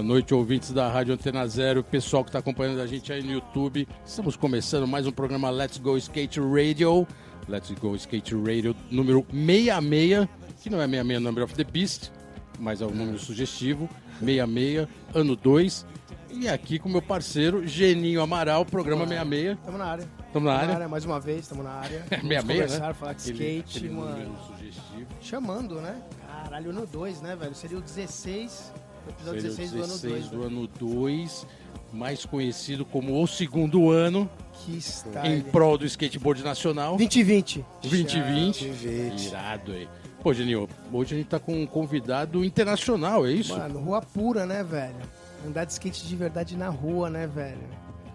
Boa noite, ouvintes da Rádio Antena Zero, pessoal que está acompanhando a gente aí no YouTube. Estamos começando mais um programa Let's Go Skate Radio. Let's Go Skate Radio número 66, que não é 66 Number of the Beast, mas é um número sugestivo. 66, ano 2. E aqui com meu parceiro Geninho Amaral, programa 66. Estamos na área. Estamos na área? Mais uma vez, estamos na área. É Vamos 66, conversar, né? falar de Aquele- skate, aquele mano. sugestivo. Chamando, né? Caralho, ano 2, né, velho? Seria o 16, o episódio Seria o 16, do ano 2. do ano 2, mais conhecido como o segundo ano Que em style. prol do skateboard nacional. 2020. 2020. 2020. Irado aí. Pô, Geninho, hoje a gente tá com um convidado internacional, é isso? Mano, rua pura, né, velho? Andar de skate de verdade na rua, né, velho?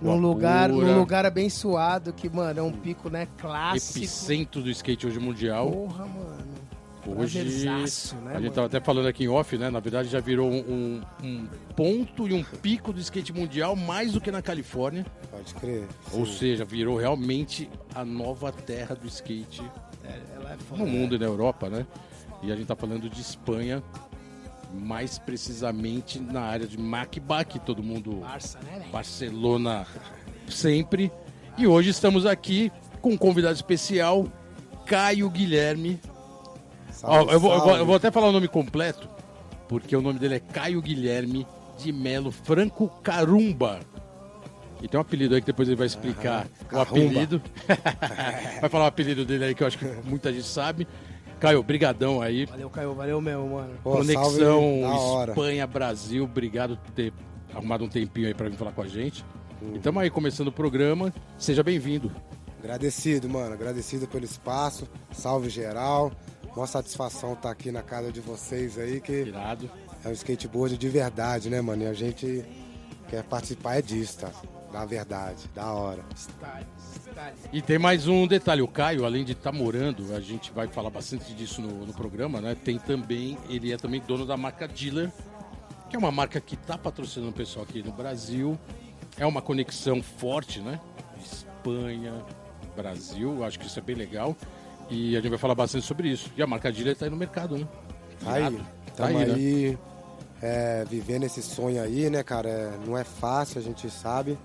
Num lugar, num lugar abençoado, que, mano, é um pico, né, clássico. Epicentro do skate hoje mundial. Porra, mano. Hoje, Prazerzaço, né, a gente mano? tava até falando aqui em off, né? Na verdade, já virou um, um ponto e um pico do skate mundial mais do que na Califórnia. Pode crer. Ou Sim. seja, virou realmente a nova terra do skate É, ela é foda. no mundo e na Europa, né? E a gente tá falando de Espanha, mais precisamente na área de Macba, que todo mundo Barça, né? Barcelona sempre. E hoje estamos aqui com um convidado especial, Caio Guilherme. Ó, Salve, eu, vou, eu vou- eu vou até falar o nome completo, porque o nome dele é Caio Guilherme de Melo Franco Carumba. E tem um apelido aí que depois ele vai explicar o apelido. vai falar o apelido dele aí que eu acho que muita gente sabe. Caio, brigadão aí. Valeu, Caio. Valeu mesmo, mano. Pô, Conexão. Espanha-Brasil, obrigado por ter arrumado um tempinho aí pra vir falar com a gente. Uhum. E estamos aí começando o programa. Seja bem-vindo. Agradecido, mano. Agradecido pelo espaço. Salve geral. Uma satisfação estar aqui na casa de vocês aí, que Irado. é um skateboard de verdade, né, mano? E a gente quer participar é disso, tá? Da verdade, da hora. Style. E tem mais um detalhe, o Caio, além de estar morando, a gente vai falar bastante disso no, no programa, né? Tem também, ele é também dono da marca Dealer, que é uma marca que está patrocinando o pessoal aqui no Brasil. É uma conexão forte, né? Espanha, Brasil, acho que isso é bem legal. E a gente vai falar bastante sobre isso. E a marca Dealer está aí no mercado, né? Tá aí. Tá aí, né? aí, é, vivendo esse sonho aí, né, cara? É, não é fácil, a gente sabe.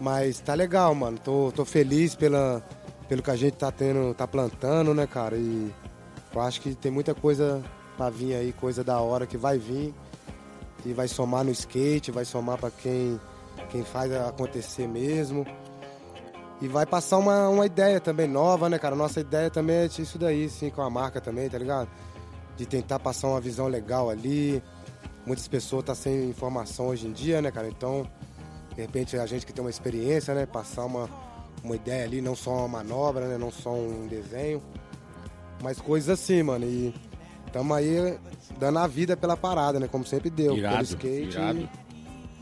Mas tá legal, mano. Tô, tô feliz pela, pelo que a gente tá tendo, tá plantando, né, cara? E eu acho que tem muita coisa pra vir aí, coisa da hora que vai vir. E vai somar no skate, vai somar pra quem, quem faz acontecer mesmo. E vai passar uma, uma ideia também nova, né, cara? Nossa ideia também é isso daí, sim, com a marca também, tá ligado? De tentar passar uma visão legal ali. Muitas pessoas estão sem informação hoje em dia, né, cara? Então, de repente, a gente que tem uma experiência, né? Passar uma, uma ideia ali, não só uma manobra, né? Não só um desenho. Mas coisas assim, mano. E estamos aí dando a vida pela parada, né? Como sempre deu. Irado, pelo skate irado.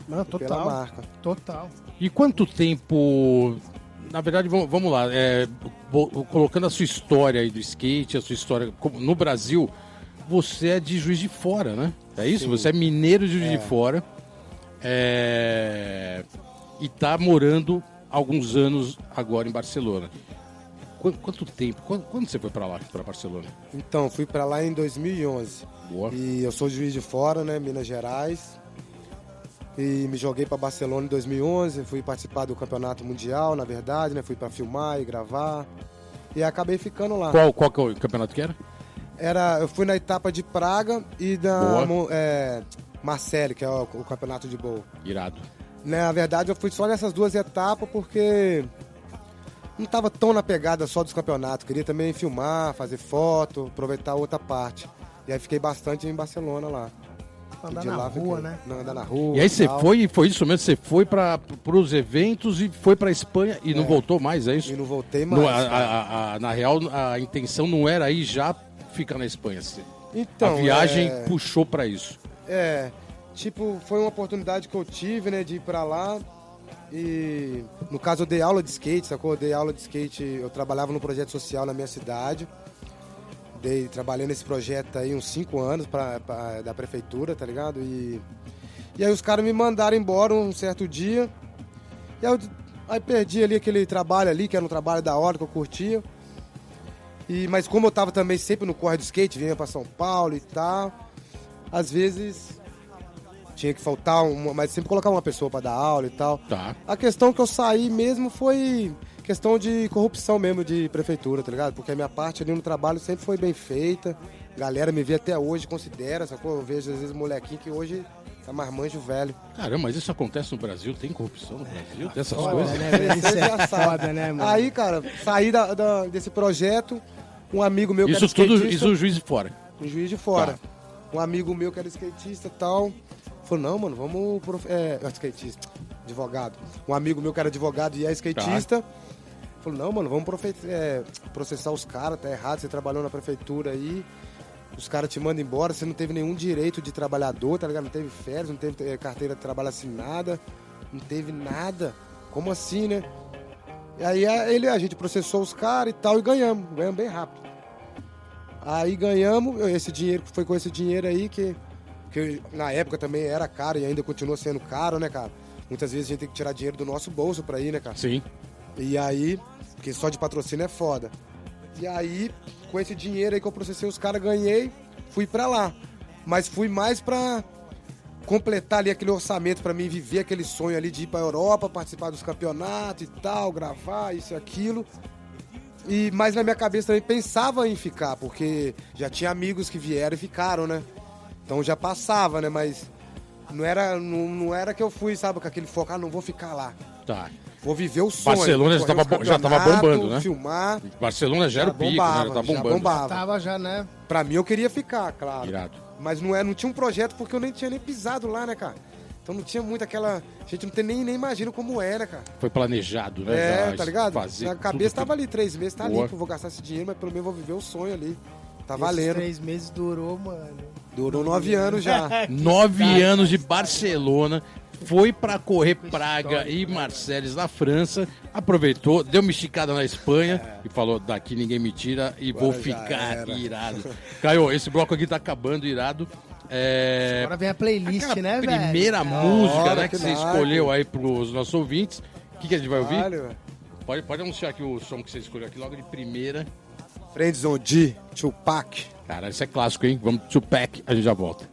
Mano, e pela total. marca. Total. E quanto tempo. Na verdade, vamos, lá. é, colocando a sua história aí do skate, a sua história como- no Brasil, você é de Juiz de Fora, né? É isso? Sim. Você é mineiro de Juiz de Fora. É, e tá morando alguns anos agora em Barcelona. Quanto, quanto tempo? Quando, quando você foi pra lá, pra Barcelona? Então, fui pra lá em 2011. Boa. E eu sou juiz de fora, né, Minas Gerais. E me joguei para Barcelona em 2011, fui participar do campeonato mundial, na verdade, né, fui para filmar e gravar. E acabei ficando lá. Qual, qual que é o campeonato que era? Era, eu fui na etapa de Praga e da é, Marseille, que é o, o campeonato de boa. Irado. Na verdade, eu fui só nessas duas etapas porque não estava tão na pegada só dos campeonatos. Queria também filmar, fazer foto, aproveitar outra parte. E aí fiquei bastante em Barcelona lá. Andar De na lá rua, fiquei- né? Não, andar na rua. E aí você foi, foi isso mesmo? Você foi para os eventos e foi pra Espanha e não É. voltou mais, é isso? E não voltei mais. Não, a- a- a- na real, a intenção não era aí já ficar na Espanha. Você- Então, a viagem é, puxou pra isso. É, tipo, foi uma oportunidade que eu tive, né, de ir pra lá. E no caso eu dei aula de skate, sacou? Eu dei aula de skate, eu trabalhava no projeto social na minha cidade. Dei, trabalhei nesse projeto aí uns cinco anos pra, pra- da prefeitura, tá ligado? E, E aí os caras me mandaram embora um certo dia. E aí, eu, aí perdi ali aquele trabalho ali, que era um trabalho da hora que eu curtia. E, mas como eu tava também sempre no corre de skate, vinha para São Paulo e tal, às vezes tinha que faltar uma, mas sempre colocar uma pessoa para dar aula e tal. Tá. A questão que eu saí mesmo foi questão de corrupção mesmo de prefeitura, tá ligado? Porque a minha parte ali no trabalho sempre foi bem feita. A galera me vê até hoje, considera, sacou? Eu vejo às vezes molequinho que hoje tá mais manjo velho. Caramba, mas isso acontece no Brasil? Tem corrupção no Brasil? Dessas Foda, coisas? né? Isso é já foda, né, mano? Aí, cara, saí da, da- desse projeto, um amigo meu que Isso era tudo, isso o juiz de fora. um juiz de fora. Tá. Um amigo meu que era skatista e tal. Falou, não, mano, vamos. Prof... É, é, skatista, advogado. Um amigo meu que era advogado e é skatista. Tá. Falou, não, mano, vamos profe- é, processar os caras, tá errado, você trabalhou na prefeitura aí. Os caras te mandam embora, você não teve nenhum direito de trabalhador, tá ligado? Não teve férias, não teve eh, carteira de trabalho assinada, não teve nada. Como assim, né? E aí ele, a gente processou os caras e tal e ganhamos, ganhamos bem rápido. Aí ganhamos, esse dinheiro, foi com esse dinheiro aí que, que na época também era caro e ainda continua sendo caro, né, cara? Muitas vezes a gente tem que tirar dinheiro do nosso bolso pra ir, né, cara? Sim. E aí, porque só de patrocínio é foda. E aí, com esse dinheiro aí que eu processei os caras, ganhei, fui pra lá. Mas fui mais pra completar ali aquele orçamento pra mim viver aquele sonho ali de ir pra Europa, participar dos campeonatos e tal, gravar isso e aquilo. E mas na minha cabeça também pensava em ficar, porque já tinha amigos que vieram e ficaram, né? Então já passava, né? Mas não era, não, não era que eu fui, sabe, com aquele foco, ah, não vou ficar lá. Tá. Vou viver o sonho. Barcelona já tava já tava bombando, né? Filmar. Barcelona já era o pico, né? bombava, Já tá já bombando. bombava. Tava já, né? Pra mim eu queria ficar, claro. Irado. Mas não, é, não tinha um projeto porque eu nem tinha nem pisado lá, né, cara? Então não tinha muito aquela. A gente não tem nem, nem imagina como era, cara. Foi planejado, né? É, tá ligado? Fazer A cabeça tudo, tava ali, três meses, tá Boa. limpo, vou gastar esse dinheiro, mas pelo menos vou viver o sonho ali. Tá Esses valendo. três meses durou, mano. Durou nove anos já. Nove anos de Barcelona, foi pra correr Praga e Marseilles na França, aproveitou, deu uma esticada na Espanha e falou: daqui ninguém me tira e vou É. Agora já ficar era. irado. Caio, esse bloco aqui tá acabando irado. É, Agora vem a playlist, aquela né, velho? primeira música hora, né, que, que você nada. escolheu aí pros nossos ouvintes. O que, que a gente vai ouvir? Pode, pode anunciar aqui o som que você escolheu aqui logo de primeira. Friends on D, Tupac. Cara, isso é clássico, hein? Vamos to pack, a gente já volta.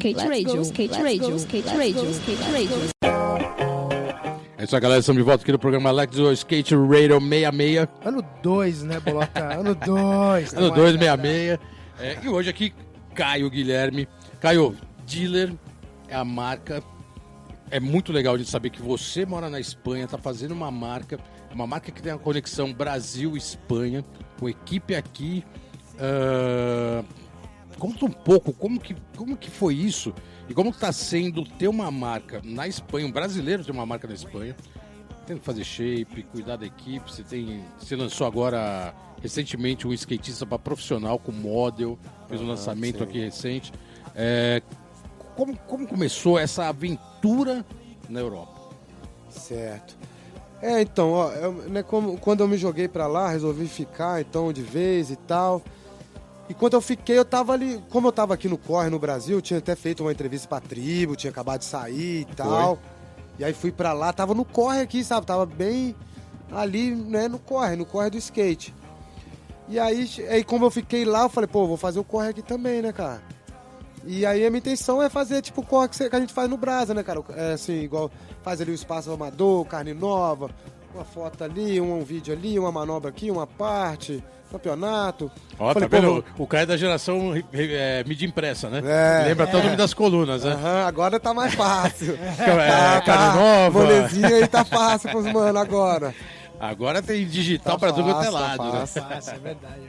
Skate Radio, Skate Radio, Skate Radio, Skate Radio. É isso aí, galera. Estamos de volta aqui no programa Alex do Skate Radio 66. Ano 2, né, Bolota? Ano 2. Ano 266. É, e hoje aqui, Caio Guilherme. Caio, dealer é a marca. É muito legal de saber que você mora na Espanha, tá fazendo uma marca. Uma marca que tem uma conexão Brasil-Espanha, com equipe aqui. Ah, conta um pouco como que, como que foi isso e como está sendo ter uma marca na Espanha, um brasileiro ter uma marca na Espanha. Tem que fazer shape, cuidar da equipe. Você tem, você lançou agora recentemente um skatista para profissional com model, fez um lançamento sim. aqui recente. É, como, como começou essa aventura na Europa? Certo. É, então, ó, eu, né, como- quando eu me joguei pra lá, resolvi ficar, então, de vez e tal. E quando eu fiquei, eu tava ali, como eu tava aqui no Corre, no Brasil, eu tinha até feito uma entrevista pra tribo, tinha acabado de sair e tal. E aí fui pra lá, tava no Corre aqui, sabe? Tava bem ali, né, no Corre, no Corre do skate. E aí, aí como eu fiquei lá, eu falei, pô, vou fazer o Corre aqui também, né, cara? E aí a minha intenção é fazer tipo o corre que a gente faz no Brasa, né, cara? É assim, igual faz ali o espaço amador, carne nova, uma foto ali, um, um vídeo ali, uma manobra aqui, uma parte, campeonato. Ó, Falei, tá vendo? O cara é da geração é, mídia impressa, né? É. Lembra até o nome das colunas, né? Aham, agora tá mais fácil. É, carne nova. Molezinha aí tá fácil pros mano agora. Agora tem digital Tá pra tudo quanto é tá lado, né? fácil. Fácil, é verdade.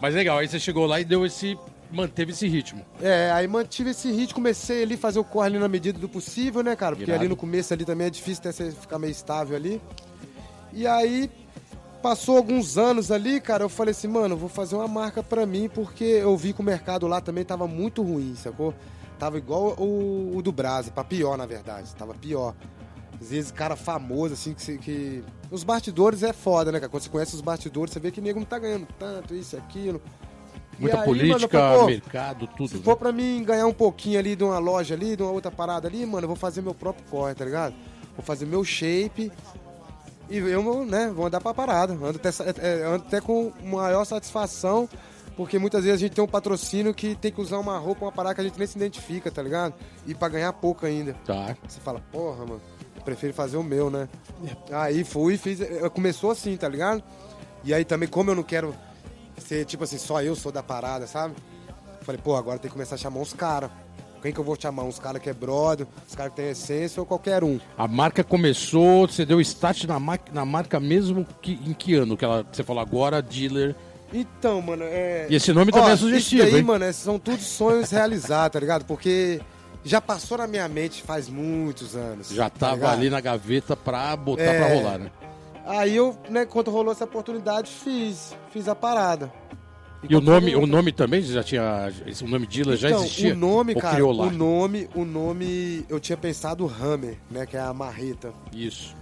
Mas legal, aí você chegou lá e deu esse. manteve esse ritmo. É, aí mantive esse ritmo, comecei ali a fazer o corre ali na medida do possível, né, cara? Porque Irado. ali no começo ali também é difícil até você ficar meio estável ali. E aí, passou alguns anos ali, cara, eu falei assim, mano, vou fazer uma marca pra mim, porque eu vi que o mercado lá também tava muito ruim, sacou? Tava igual o, o do Brasa, pra pior, na verdade, tava pior. Às vezes, cara famoso, assim, que, que... Os bastidores é foda, né, cara? Quando você conhece os bastidores, você vê que nego não tá ganhando tanto, isso aquilo. Muita aí, política, mano, falei, mercado, tudo. Se né? for pra mim ganhar um pouquinho ali de uma loja ali, de uma outra parada ali, mano, eu vou fazer meu próprio corre, tá ligado? Vou fazer meu shape e eu, né, vou andar pra parada. Ando até, sa- é, ando até com maior satisfação, porque muitas vezes a gente tem um patrocínio que tem que usar uma roupa, uma parada que a gente nem se identifica, tá ligado? E pra ganhar pouco ainda. Tá. Você fala, porra, mano, eu prefiro fazer o meu, né? Aí fui, fiz. eh, Começou assim, tá ligado? E aí também, como eu não quero ser, tipo assim, só eu sou da parada, sabe? Falei, pô, agora tem que começar a chamar uns caras. Quem que eu vou chamar? Uns caras que é brother, uns caras que tem essência ou qualquer um. A marca começou, você deu start na, ma- na marca mesmo que, em que ano? Que ela, você falou agora, dealer. Então, mano, é. E esse nome também Ó, é sugestivo, Isso daí, hein? mano, esses são todos sonhos realizados, tá ligado? Porque já passou na minha mente faz muitos anos. Já tá tava ligado? ali na gaveta pra botar É. pra rolar, né? Aí eu, né, quando rolou essa oportunidade, fiz. Fiz a parada. E o quando nome, o nome também já tinha. Esse o nome já Então, existia? O nome, Ou cara, criou lá? o nome, o nome, eu tinha pensado Hammer, né, que é a marreta. Isso.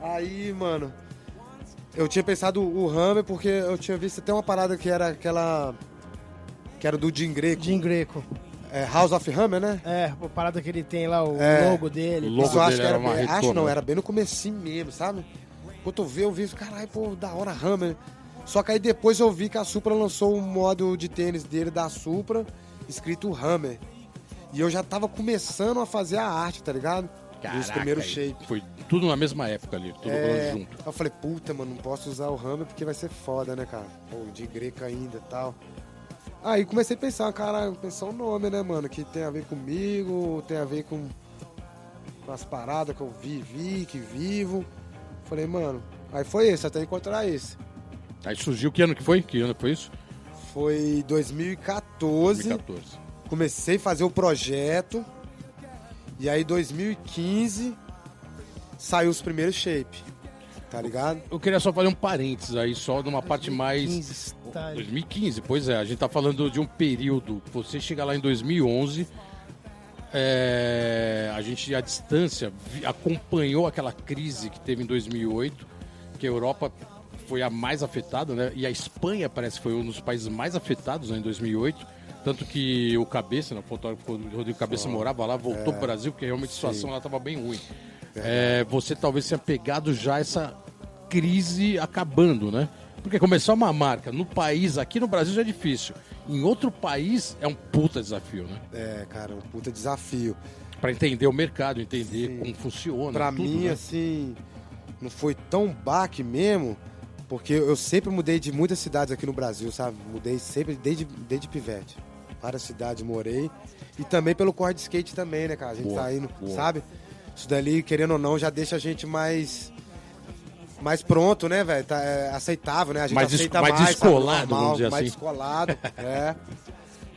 Aí, mano, eu tinha pensado o Hammer porque eu tinha visto até uma parada que era aquela que era do Jim Greco, Jim Greco. É, House of Hammer, né? É, a parada que ele tem lá, o É. logo dele. O logo Isso eu acho dele que era, era uma bem- acho não, era bem no comecinho mesmo, sabe? Quando eu vi, eu vi, caralho, pô, da hora Hammer. Só que aí depois eu vi que a Supra lançou um modo de tênis dele da Supra, escrito Hammer. E eu já tava começando a fazer a arte, tá ligado? Dos Caraca, primeiros aí shape. Foi tudo na mesma época ali, tudo É, rolando junto. Eu falei, puta, mano, não posso usar o Hammer porque vai ser foda, né, cara? Pô, de greca ainda e tal. Aí comecei a pensar, cara, pensar um nome, né, mano, que tem a ver comigo, tem a ver com, com as paradas que eu vivi, que vivo. Falei, mano, aí foi esse, até encontrar esse. Aí surgiu, que ano que foi? Que ano foi isso? Foi 2014, 2014. comecei a fazer o projeto, e aí 2015 saiu os primeiros shape, tá ligado? Eu queria só fazer um parênteses aí, só numa parte mais... 15, tá. 2015, pois é, a gente tá falando de um período. Você chega lá em 2011, é, a gente à distância vi- acompanhou aquela crise que teve em 2008, que a Europa foi a mais afetada, né? E a Espanha parece que foi um dos países mais afetados né, em 2008. Tanto que o Cabeça, né, o fotógrafo o Rodrigo Cabeça morava lá, voltou pro Brasil, porque realmente a situação lá estava bem ruim. É, você talvez tenha pegado já essa crise acabando, né? Porque começar uma marca no país, aqui no Brasil já é difícil. Em outro país é um puta desafio, né? É, cara, um puta desafio. Pra entender o mercado, entender Sim. como funciona. Pra tudo, mim, né? assim, não foi tão baque mesmo, porque eu sempre mudei de muitas cidades aqui no Brasil, sabe? Mudei sempre desde, desde pivete. Várias cidades morei. E também pelo corre de skate também, né, cara? A gente Boa, tá indo, boa. sabe? Isso dali, querendo ou não, já deixa a gente mais. Mais pronto, né, velho? Tá, é, aceitável, né? A gente Mais aceita mais mais, descolado, Normal, vamos dizer mais assim. descolado, é.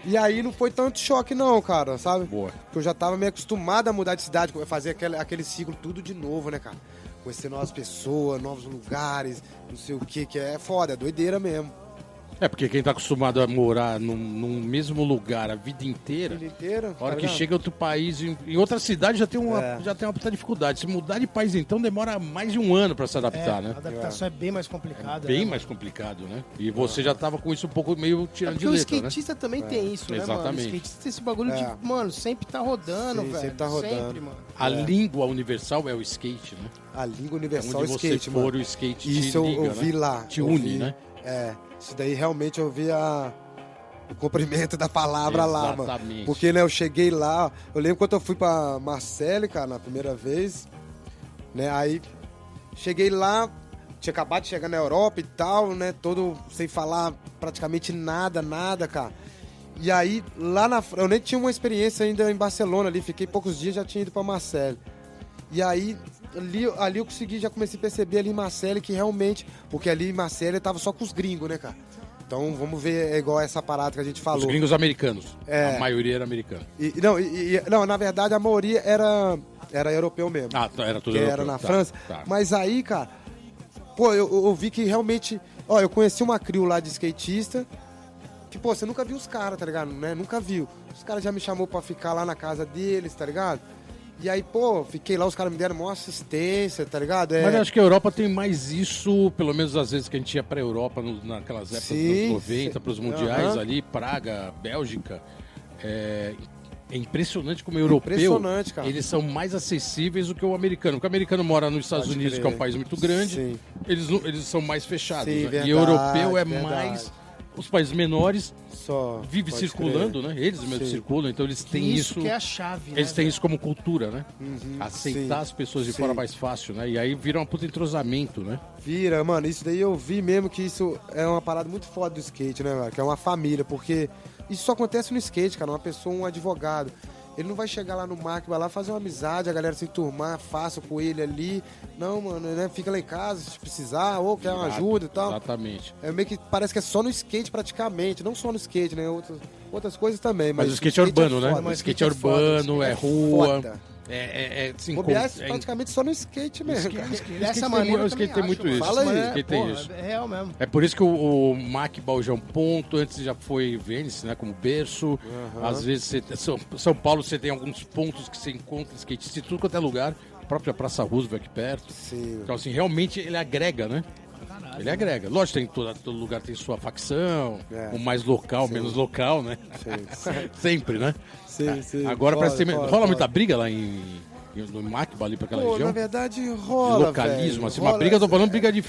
E aí não foi tanto choque, não, cara, sabe? Boa. Porque eu já tava meio acostumado a mudar de cidade, fazer aquele, aquele ciclo tudo de novo, né, cara? Conhecer novas pessoas, novos lugares, não sei o que, que é foda, é doideira mesmo. É, porque quem tá acostumado a morar num, num mesmo lugar a vida inteira, Vida inteira. a hora tá que chega em outro país, em, em outra cidade já tem, uma, É. já tem uma puta dificuldade. Se mudar de país, então, demora mais de um ano pra se É, adaptar, a né? adaptação é. bem mais complicada. Bem né, mais complicado, né? E você já tava com isso um pouco meio É tirando porque de o letra, né? skatista também tem isso, né, mano? Exatamente. O skatista tem esse bagulho É. de, mano, sempre tá rodando, Sim, velho. sempre tá rodando. Sempre, mano. A É. língua universal é o skate, né? A língua universal Onde é você skate, for, mano. o skate Isso te eu, liga, eu vi né? lá. Te une, né? É, isso daí realmente eu vi a, o comprimento da palavra lá, mano. Exatamente. Porque, né, eu cheguei lá, eu lembro quando eu fui pra Marcele, cara, na primeira vez, né, aí cheguei lá, tinha acabado de chegar na Europa e tal, né, todo sem falar praticamente nada, nada, cara. E aí, lá na eu nem tinha uma experiência ainda em Barcelona ali, fiquei poucos dias, já tinha ido pra Marcele. E aí, ali, ali eu consegui, já comecei a perceber ali em Marcele que realmente, porque ali em Marcele eu tava só com os gringos, né, cara? Então, vamos ver, é igual essa parada que a gente falou. Os gringos americanos. É. A maioria era americana. E, não, e- e- não, na verdade a maioria era, era europeu mesmo. Ah, tá, era tudo europeu. era na Tá, França. tá. Mas aí, cara, pô, eu, eu vi que realmente. Ó, eu conheci uma crew lá de skatista. Que, pô, você nunca viu os caras, tá ligado? Né? Nunca viu. Os caras já me chamou pra ficar lá na casa deles, tá ligado? E aí, pô, fiquei lá, os caras me deram maior assistência, tá ligado? É, Mas eu acho que a Europa tem mais isso, pelo menos às vezes que a gente ia pra Europa no- naquelas épocas Sim, dos 90, sim. pros mundiais Aham. ali, Praga, Bélgica. É, é impressionante como o europeu, Impressionante, cara. eles são mais acessíveis do que o americano. Porque o americano mora nos Estados Pode Unidos, crer. que é um país muito grande, Sim. eles, eles são mais fechados. Sim, né? verdade, e o europeu é verdade. mais... Os países menores Só. vivem pode circulando, crer. né? Eles mesmos Sim. circulam, então eles têm isso, isso... que é a chave, Eles né, têm velho? isso como cultura, né? Aceitar sim. as pessoas de Sim. fora mais fácil, né? E aí vira um puta entrosamento, né? Vira, mano, isso daí eu vi mesmo que isso é uma parada muito foda do skate, né, mano? Que é uma família, porque isso só acontece no skate, cara. Uma pessoa, um advogado. Ele não vai chegar lá no Mac, vai lá fazer uma amizade, a galera se turmar, fácil com ele ali. Não, mano, né? Fica lá em casa se precisar, ou quer uma ajuda e tal. Exatamente. É meio que parece que é só no skate praticamente, não só no skate, né? Outras, outras coisas também. Mas, Mas o skate é urbano, né? foda. O mas skate é skate é foda, urbano, é é rua. foda. É, é, é, assim, Bobear com- é praticamente só no skate mesmo, cara. skate Dessa tem maneira eu o skate tem muito acho, isso. Fala aí. É, Skate tem porra, isso. É real mesmo. É por isso que o, o Mac é um ponto, antes já foi Vênice, né, como berço. Às vezes, você, São, São Paulo, você tem alguns pontos que você encontra skatistas em tudo quanto é lugar. A própria Praça Roosevelt aqui perto. Sim. Então, assim, realmente ele agrega, né? Ele agrega. Lógico, tem todo, todo lugar tem sua facção, É. o mais local, menos local, né? Sim. Sempre, né? Sim, sim. Agora Foda, parece que tem- rola muita briga lá em, no Macba, ali pra aquela Pô, região. na verdade de rola, localismo, velho. assim, uma Rola briga, eu tô falando briga de,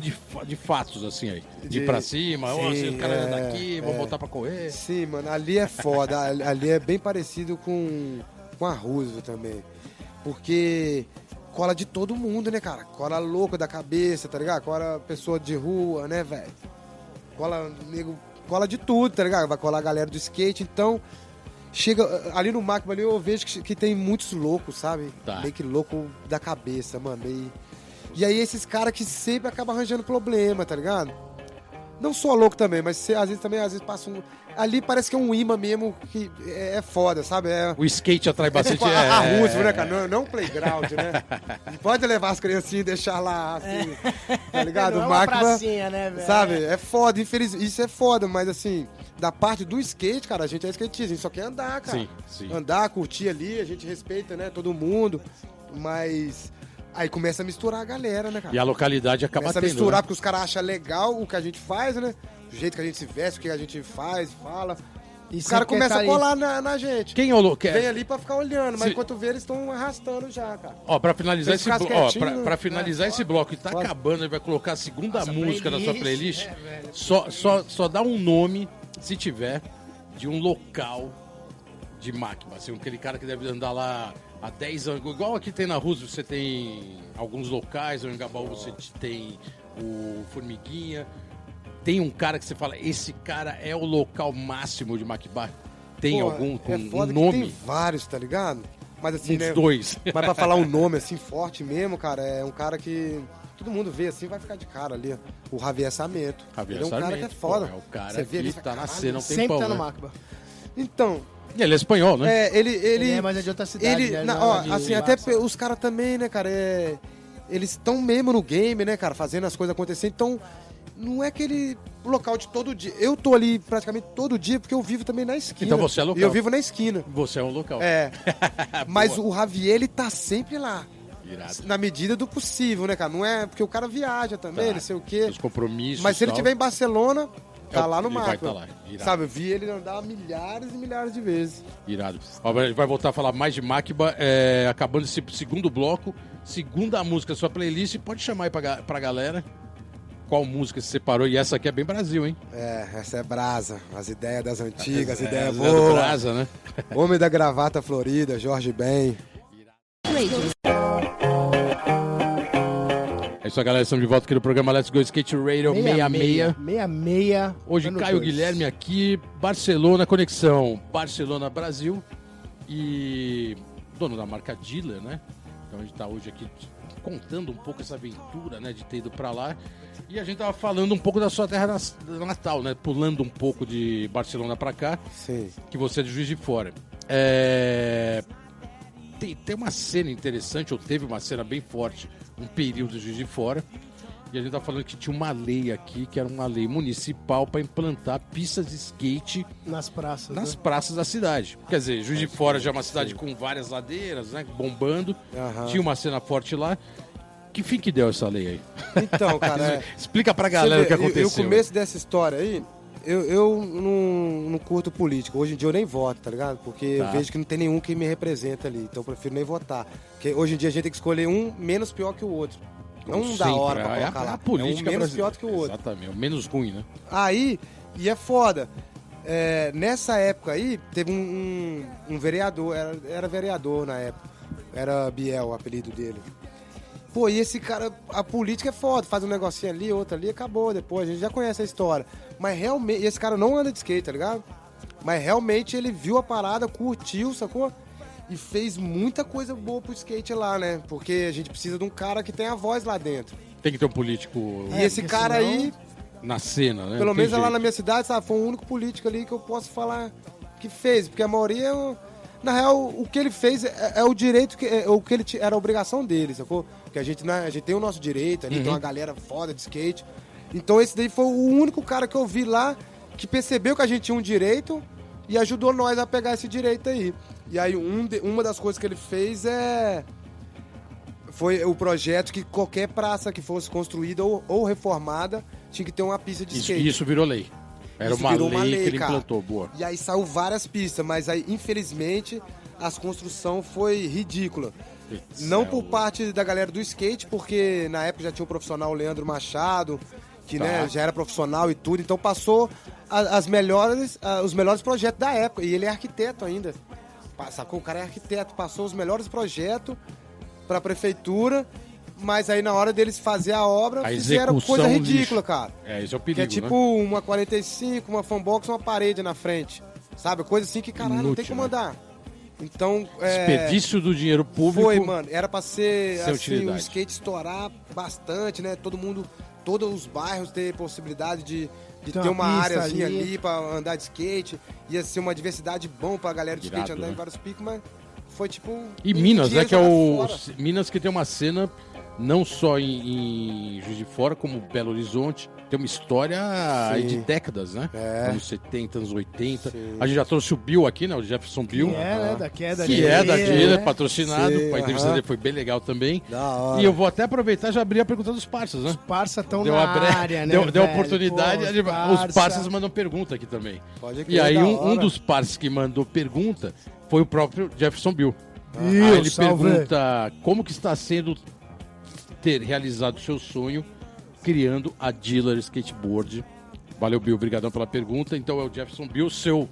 de, fa- de fatos, assim, aí. De, De- ir pra cima, Sim, se o cara é é, daqui, vou é. botar pra correr. Sim, mano, ali é foda. ali ali é bem parecido com, com a Roosevelt também. Porque cola de todo mundo, né, cara? Cola louco da cabeça, tá ligado? Cola pessoa de rua, né, velho? Cola, nego, cola de tudo, tá ligado? Vai colar a galera do skate, então. Chega ali no Macba ali, eu vejo que, que tem muitos loucos, sabe? Tá. Meio que louco da cabeça, mano. E, e aí esses caras que sempre acabam arranjando problema, tá ligado? Não só louco também, mas você, às vezes também, às vezes passa um. Ali parece que é um imã mesmo que é, é foda, sabe? É. O skate atrai bastante. Tipo, a, a é, Roosevelt, né, cara? Não, não playground, né? Não pode levar as criancinhas e deixar lá, assim, tá ligado? Não é O uma Macba, pracinha, né, velho? Sabe? É foda, infeliz... isso é foda, mas assim, da parte do skate, cara, a gente é skatista, a gente só quer andar, cara. Sim, sim. Andar, curtir ali, a gente respeita, né, todo mundo, mas aí começa a misturar a galera, né, cara? E a localidade acaba Começa a tendo. misturar né? porque os caras acham legal o que a gente faz, né? O jeito que a gente se veste, o que a gente faz, fala. E Os você caras quer começam tá a colar na, na gente. Quem é o louco? Vem ali pra ficar olhando, mas Se- enquanto vê, eles estão arrastando já, cara. Ó, pra finalizar, esse, que ficar blo- ó, pra, pra finalizar esse bloco e tá Pode. acabando, ele vai colocar a segunda Nossa, música da sua playlist, playlist. é, velho. só, só, só dá um nome, se tiver, de um local de máquina. Assim, aquele cara que deve andar lá há 10 anos. Igual aqui tem na Rússia, você tem alguns locais, no Engabaú você tem o Formiguinha. Tem um cara que você fala, esse cara é o local máximo de Maquibá. Tem Pô, algum com é um nome? tem vários, tá ligado? Mas assim, Uns né? dois. Mas pra falar um nome assim forte mesmo, cara, é um cara que todo mundo vê assim, vai ficar de cara ali. ó. O Javier Samento. Javier ele é um cara que é Sarmento, foda. pô, é o cara Você vê que ali, tá na cena, não tem Sempre pão, tá no né? Macba. Então, E ele é espanhol, né? é, ele, ele, Ele é, mas é de outra cidade. ele, né? na- ó, é de assim, até Barça. pe- os caras também, né, cara, é, eles estão mesmo no game, né, cara, fazendo as coisas acontecerem. Então, não é aquele local de todo dia. Eu tô ali praticamente todo dia porque eu vivo também na esquina. Então você é local. E eu vivo na esquina. Você é um local. É. Mas o Javier, ele tá sempre lá. Irado. Na medida do possível, né, cara? Não é porque o cara viaja também, Tá. não sei o quê. Os compromissos. Mas se ele tal. estiver em Barcelona, tá É, lá no mapa. tá lá, irado. Sabe, eu vi ele andar milhares e milhares de vezes. Irado. Ó, a gente vai voltar a falar mais de Macba, é, acabando esse segundo bloco. Segunda música da sua playlist. Pode chamar aí pra, pra galera. Qual música você separou? E essa aqui é bem Brasil, hein? É, essa é brasa. As ideias das antigas, as É, ideias as ideias do boas. Brasa, né? Homem da gravata florida, Jorge Ben. Radio. É isso aí, galera. Estamos de volta aqui no programa Let's Go Skate Radio 66. 66. Hoje ano Caio. Guilherme aqui, Barcelona Conexão, Barcelona Brasil e dono da marca Dealer, né? Então a gente tá hoje aqui contando um pouco essa aventura, né, de ter ido pra lá. E a gente tava falando um pouco da sua terra natal, né? Pulando um pouco de Barcelona pra cá, Sim. que você é de Juiz de Fora. É... Tem, tem uma cena interessante, ou teve uma cena bem forte, um período de Juiz de Fora, E a gente tá falando que tinha uma lei aqui, que era uma lei municipal para implantar pistas de skate Nas praças. nas né? praças da cidade. Quer dizer, Juiz de Fora já é uma cidade com várias ladeiras, né? Bombando. Aham. Tinha uma cena forte lá. Que fim que deu essa lei aí? Então, cara, é, Explica pra galera vê, o que aconteceu. E o começo dessa história aí, eu, eu não, não curto política. Hoje em dia eu nem voto, tá ligado? Porque Tá. eu vejo que não tem nenhum que me representa ali. Então eu prefiro nem votar. Porque hoje em dia a gente tem que escolher um menos pior que o outro. Não um da hora pra é a- colocar é a lá. política é um menos pior que o outro. Exatamente, o menos ruim, né? Aí, e é foda. É, nessa época aí, teve um, um- um vereador, era, era vereador na época. Era Biel o apelido dele. Pô, e esse cara, a política é foda, faz um negocinho ali, outro ali, acabou depois, a gente já conhece a história. Mas realmente, esse cara não anda de skate, tá ligado? Mas realmente ele viu a parada, curtiu, sacou? E fez muita coisa boa pro skate lá, né? Porque a gente precisa de um cara que tenha voz lá dentro. Tem que ter um político e esse porque cara senão- aí, na cena, né? pelo tem menos lá jeito. na minha cidade, sabe, foi o único político ali que eu posso falar que fez, porque a maioria, é um- na real, o que ele fez é, é o direito que é o que ele era a obrigação dele, sacou? Porque a gente, né, a gente tem o nosso direito, ali tem uma galera foda de skate. Então esse daí foi o único cara que eu vi lá que percebeu que a gente tinha um direito e ajudou nós a pegar esse direito aí. E aí um de- uma das coisas que ele fez é foi o projeto que qualquer praça que fosse construída ou, ou reformada tinha que ter uma pista de Isso, skate. isso virou lei. Era uma, lei uma lei, que ele cara. implantou, boa. E aí saiu várias pistas, mas aí, infelizmente, as construção foi ridícula. Não é por parte da galera do skate, porque na época já tinha o profissional Leandro Machado, que Tá. né, já era profissional e tudo, então passou a- as melhores, a- os melhores projetos da época. E ele é arquiteto ainda. Sacou? O cara é arquiteto, passou os melhores projetos para a prefeitura, mas aí na hora deles fazer a obra, A fizeram coisa lixo. ridícula, cara. É, esse é o Que perigo, é tipo né? uma 45, uma fanbox, uma parede na frente. Sabe? Coisa assim que, caralho, não tem Inútil, como né? andar. Então, é... Desperdício do dinheiro público. Foi, mano. Era pra ser, assim, utilidade. o skate estourar bastante, né? Todo mundo, todos os bairros ter possibilidade de, de ter uma uma pista áreazinha ali. ali. pra andar de skate. Ia ser uma diversidade bom pra galera de skate Irado, andar né? em vários picos, mas foi tipo... E Minas, né? Que é o. fora. Minas que tem uma cena não só em, em Juiz de Fora, como Belo Horizonte. Tem uma história aí de décadas, né? É. Anos 70, anos 80. Sim. A gente já trouxe o Bill aqui, né? O Jefferson Bill. Que é, né? Da queda Que é da Dealer, Dealer, né? patrocinado. Sim, a entrevista aham. dele foi bem legal também. Da hora. E eu vou até aproveitar e já abrir a pergunta dos parças, né? Parça estão Deu, na bre- área, né, deu, deu oportunidade, Pô, parça. os parças mandam pergunta aqui também. Pode E aí um, um dos parças que mandou pergunta foi o próprio Jefferson Bill. Aí ele salve. pergunta como que está sendo ter realizado o seu sonho criando a Dealer Skateboard. Valeu, Bill, obrigadão pela pergunta. Então é o Jefferson Bill, seu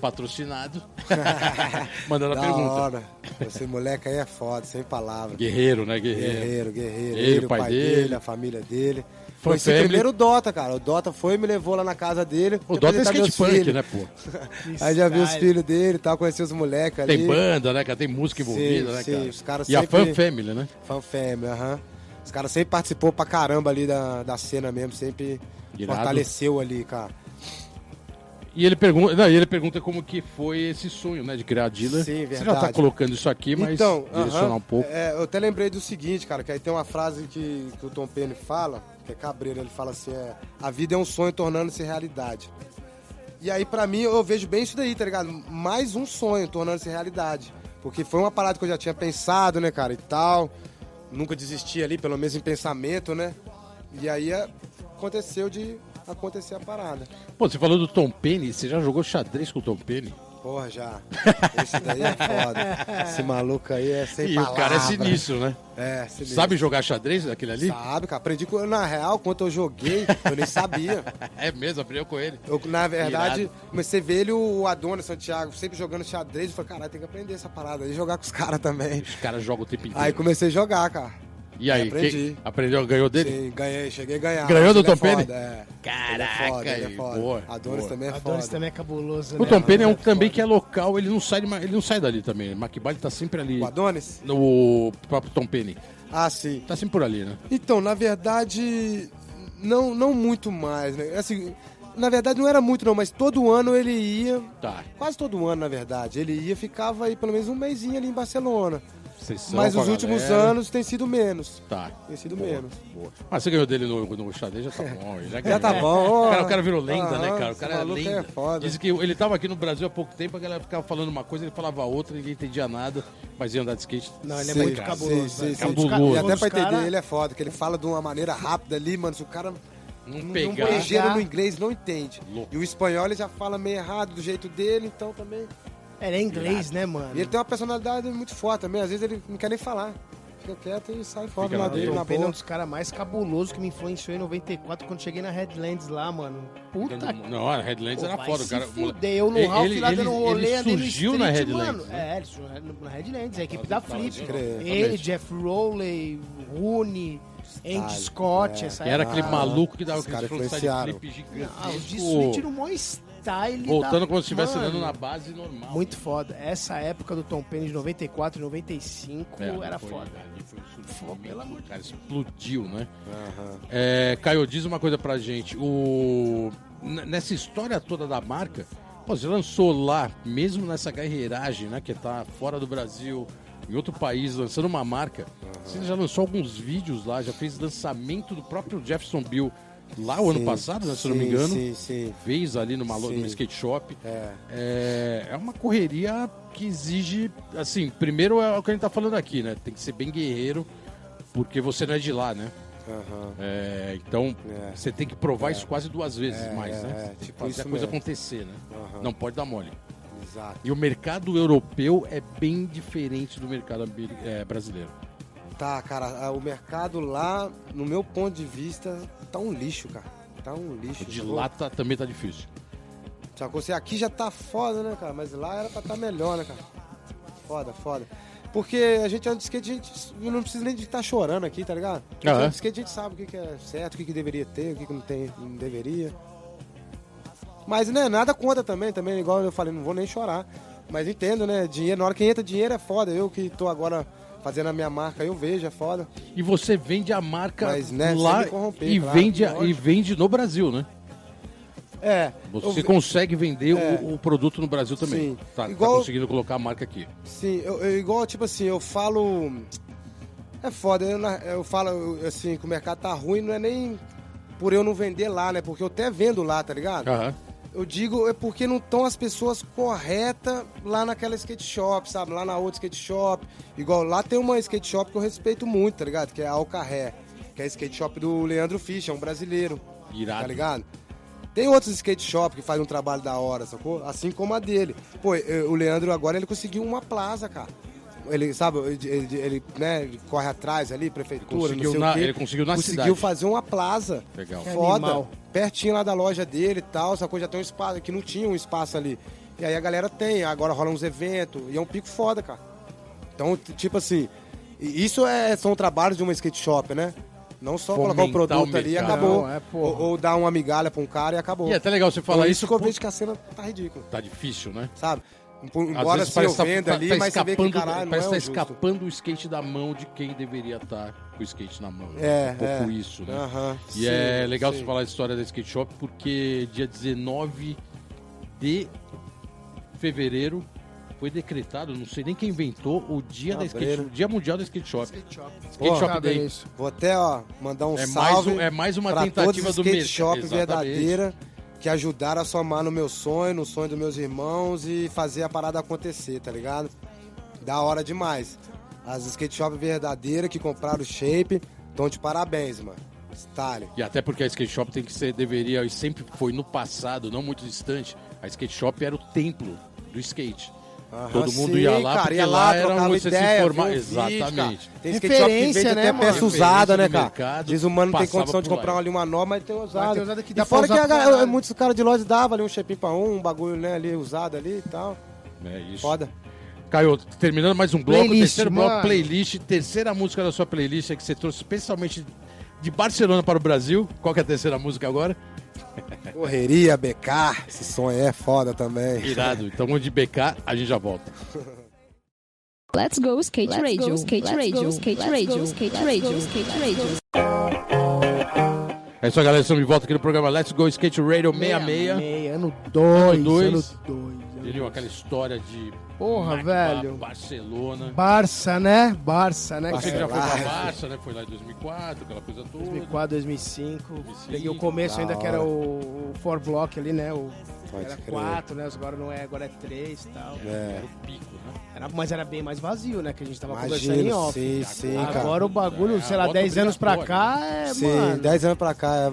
patrocinado, mandando a pergunta. hora. Esse moleque aí é foda, sem palavras. Guerreiro, né? Guerreiro. Guerreiro, guerreiro. Ele, Ele, o pai o pai dele. dele, a família dele. Foi esse family. primeiro o Dota, cara. O Dota foi e me levou lá na casa dele. O Dota é meus skate punk, filhos. né, pô? Aí já vi os filhos dele e tal, conheci os moleques ali. Tem banda, né, cara? Tem música envolvida, Sim, né, sim, cara? os caras E a sempre- Fan Family, né? Fan Family, aham. Os caras sempre participou pra caramba ali da, da cena mesmo, sempre Irado. fortaleceu ali, cara. E ele pergunta, não, ele pergunta como que foi esse sonho, né, de criar a dealer. Sim, Você já tá verdade. colocando isso aqui, mas então, direcionar aham, um pouco. é, eu até lembrei do seguinte, cara, que aí tem uma frase que, que o Tom Penny fala, que é cabreiro, ele fala assim, é, a vida é um sonho tornando-se realidade. E aí, pra mim, eu vejo bem isso daí, tá ligado? Mais um sonho tornando-se realidade. Porque foi uma parada que eu já tinha pensado, né, cara, e tal. Nunca desisti ali, pelo menos em pensamento, né? E aí aconteceu de acontecer a parada. Pô, você falou do Tom Penny, você já jogou xadrez com o Tom Penny? Porra, já. Esse daí é foda. Esse maluco aí é sem e palavra. o cara é sinistro, né? É, sinistro. Sabe jogar xadrez, aquele ali? Sabe, cara. Aprendi com na real, quando eu joguei, eu nem sabia. É mesmo, aprendeu com ele. Eu, na verdade, Irado. comecei a ver ele, o Adonis Santiago, sempre jogando xadrez. Eu falei, caralho, tem que aprender essa parada aí, jogar com os caras também. Os caras jogam o tempo inteiro. Aí comecei a jogar, cara. E aí, aprendi. quem aprendeu, ganhou dele? Sim, ganhei, cheguei a ganhar. Ganhou do é Tom Penny? É. Caraca, ele é foda, é boa, Adonis boa. também é Adonis foda. também é cabuloso, O né? Tom Penny é um É também que é local, ele não sai, ele não sai dali também. McBall tá sempre ali. O Adonis? No próprio Tom Penny. Ah, sim. Tá sempre por ali, né? Então, na verdade, não, não muito mais, né? Assim, na verdade não era muito não, mas todo ano ele ia, Tá. quase todo ano, na verdade, ele ia, ficava aí pelo menos um mêsinho ali em Barcelona. Sessão Mas os últimos galera. anos tem sido menos. Tá. Tem sido Boa, menos. boa. Mas você ganhou dele no, no xadrez, já tá bom. Já, Já tá bom. O cara, o cara virou lenda, Ah, né, cara? O cara é maluco lenda. é foda. Diz que ele tava aqui no Brasil há pouco tempo, a galera ficava falando uma coisa, ele falava outra, ninguém entendia nada, mas ia andar de skate. Não, ele é muito cabuloso. sim, sim. Cabuloso. E até pra entender, ele é foda, que ele fala de uma maneira rápida ali, mano. Se o cara Não não pegar. ligeiro no inglês, não entende. Louco. E o espanhol ele já fala meio errado do jeito dele, então também. Ele é inglês, né, mano? E ele tem uma personalidade muito forte também. Às vezes ele não quer nem falar. Fica quieto e sai fora Fica lado dele, na é um boa. dos caras mais cabulosos que me influenciou em 94 quando cheguei na Headlands lá, mano. Puta que Não, a Headlands Pô, era foda. O se cara, fuder, eu no Ele- Ralph ele- lá dando um ele- rolê ele surgiu street, na Headlands, mano. né? É, ele surgiu na Headlands, a equipe da Flip. de- Ele. Jeff Rowley, Rooney, Andy Scott, é. essa era aquele Ah, maluco que dava os aquele caras frontside influenciaram. flip gigantesco. Ah, o de suíte no maior Voltando da... como se estivesse andando na base normal. Muito foda. Essa época do Tom Penny de 94 e 95 É, era foi- foda. ali foi Pô, pelo amor o cara explodiu, né? Aham. É, Caio, diz uma coisa pra gente. O... Nessa história toda da marca, pô, você lançou lá, mesmo nessa guerreiragem, né? Que tá fora do Brasil, em outro país, lançando uma marca. Você já lançou alguns vídeos lá, já fez lançamento do próprio Jefferson Bill lá o ano Sim, passado, né, se eu não me sim, engano. Sim, sim. Fez ali numa, Sim. numa skate shop. É. É, é uma correria que exige, assim, primeiro é o que a gente tá falando aqui, né? Tem que ser bem guerreiro, porque você não é de lá, né? Aham. É, então, É. você tem que provar isso quase duas vezes É, mais, é, né? é, tipo Fazer a coisa mesmo. acontecer, né? Aham. Não pode dar mole. Exato. E o mercado europeu é bem diferente do mercado é, brasileiro. Tá, cara, o mercado lá, no meu ponto de vista, tá um lixo, cara. Tá um lixo. De sacou? lá tá- também tá difícil. Sacou? Você aqui já tá foda, né, cara? Mas lá era pra tá melhor, né, cara? Foda, foda. Porque a gente anda de skate, a gente não precisa nem de estar chorando aqui, tá ligado? A gente anda de skate, a gente sabe o que, que é certo, o que, que deveria ter, o que, que não, tem, não deveria. Mas, né, nada conta também, também, igual eu falei, não vou nem chorar. Mas entendo, né? Dinheiro, na hora que entra dinheiro é foda. Eu que tô agora fazendo a minha marca, eu vejo, é foda. E você vende a marca Mas, né, lá corromper, e, claro, vende, e vende no Brasil, né? É. Você eu- consegue vender É. o, o produto no Brasil também. Sim. Tá, tá Igual- conseguindo colocar a marca aqui. Sim, eu, eu- igual, tipo assim, eu falo. É foda, eu, eu falo assim, que o mercado tá ruim, não é nem por eu não vender lá, né? Porque eu até vendo lá, tá ligado? Aham. Eu digo, é porque não estão as pessoas corretas lá naquela skate shop, sabe? Lá na outra skate shop. Igual lá tem uma skate shop que eu respeito muito, tá ligado? Que é a Alcarré. Que é a skate shop do Leandro Fischer, é um brasileiro. Irado. Tá ligado? Tem outros skate shop que fazem um trabalho da hora, sacou? Assim como a dele. Pô, o Leandro agora ele conseguiu uma plaza, cara. Ele, sabe, ele, ele- ele, né, ele corre atrás ali, prefeitura, Conseguiu não sei na- o quê. ele conseguiu na Conseguiu cidade. fazer uma plaza. Legal. Foda. animal. Pertinho lá da loja dele e tal, sacou? Já tem um espaço, que não tinha um espaço ali. E aí a galera tem, agora rola uns eventos, e é um pico foda, cara. Então, tipo assim, isso é, são trabalhos de uma skate shop, né? Não só colocar o Fomentar produto o ali e acabou. Não, é, ou, ou dar uma migalha pra um cara e acabou. E é até legal você falar Então, isso. isso que eu vejo que a cena tá ridícula, Tá difícil, né? sabe? Embora se eu que tá- tá- ali, tá mas você vê que escapando- caralho, parece é que o tá escapando o skate da mão de quem deveria estar com o skate na mão. né? É, um pouco é. isso, né? E sim, é legal sim. você falar a história da skate shop porque dia 19 de fevereiro foi decretado, não sei nem quem inventou, o dia da skate, o dia mundial da skate shop. Skate shop. Skate Shop Day. isso. Vou até, ó, mandar um É mais, salve um- é mais uma tentativa do skate mercado. shop Exatamente. verdadeira que ajudaram a somar no meu sonho, no sonho dos meus irmãos e fazer a parada acontecer, tá ligado? Da hora demais. As skate shop verdadeiras que compraram o shape, estão de parabéns, mano. Style. E até porque a skate shop tem que ser, deveria, e sempre foi no passado, não muito distante, a skate shop era o templo do skate. Aham, Todo mundo sim, ia lá cara, porque ia lá era trocava onde você se vídeo, Exatamente. Tem Referência, né, até mano? peça usada, né, cara? mercado, Diz o mano não tem condição de comprar lá. ali uma nova, mas tem usado. Mas tem usada que dá e fora que a caralho. muitos caras de loja davam ali um shape pra um, um bagulho né, ali usado ali e tal. É isso. Foda. Caio, terminando mais um bloco, Playlist, terceiro bloco, mano. playlist, terceira música da sua playlist é que você trouxe especialmente de Barcelona para o Brasil. Qual que é a terceira música agora? Correria, BK, esse som aí é foda também. Irado. Então, onde de BK, a gente já volta. Let's go skate radio, skate radio, skate radio, skate radio, skate radio. É isso aí, galera. Estamos de volta aqui no programa Let's Go Skate Radio 66. Meia, ano 2, Ano dois. ano 2. Viu aquela história de. Porra, Mac- velho. Barcelona. Barça, né? Barça, né? Você que cara? já foi pra. Barça, né? Foi lá em 2004, aquela coisa toda. 2004, 2005. 2005, Peguei o começo da ainda que era hora. o, o four block ali, né? O, Pode era crer. 4, né? Agora não é, agora é 3 e tal. É. Era o pico, né? Era, mas era bem mais vazio, né? Que a gente tava conversando em off. sim, sim, cara. Agora o bagulho, É, sei lá, moto 10 anos pra cá é, Sim, mano. 10 anos pra cá, é,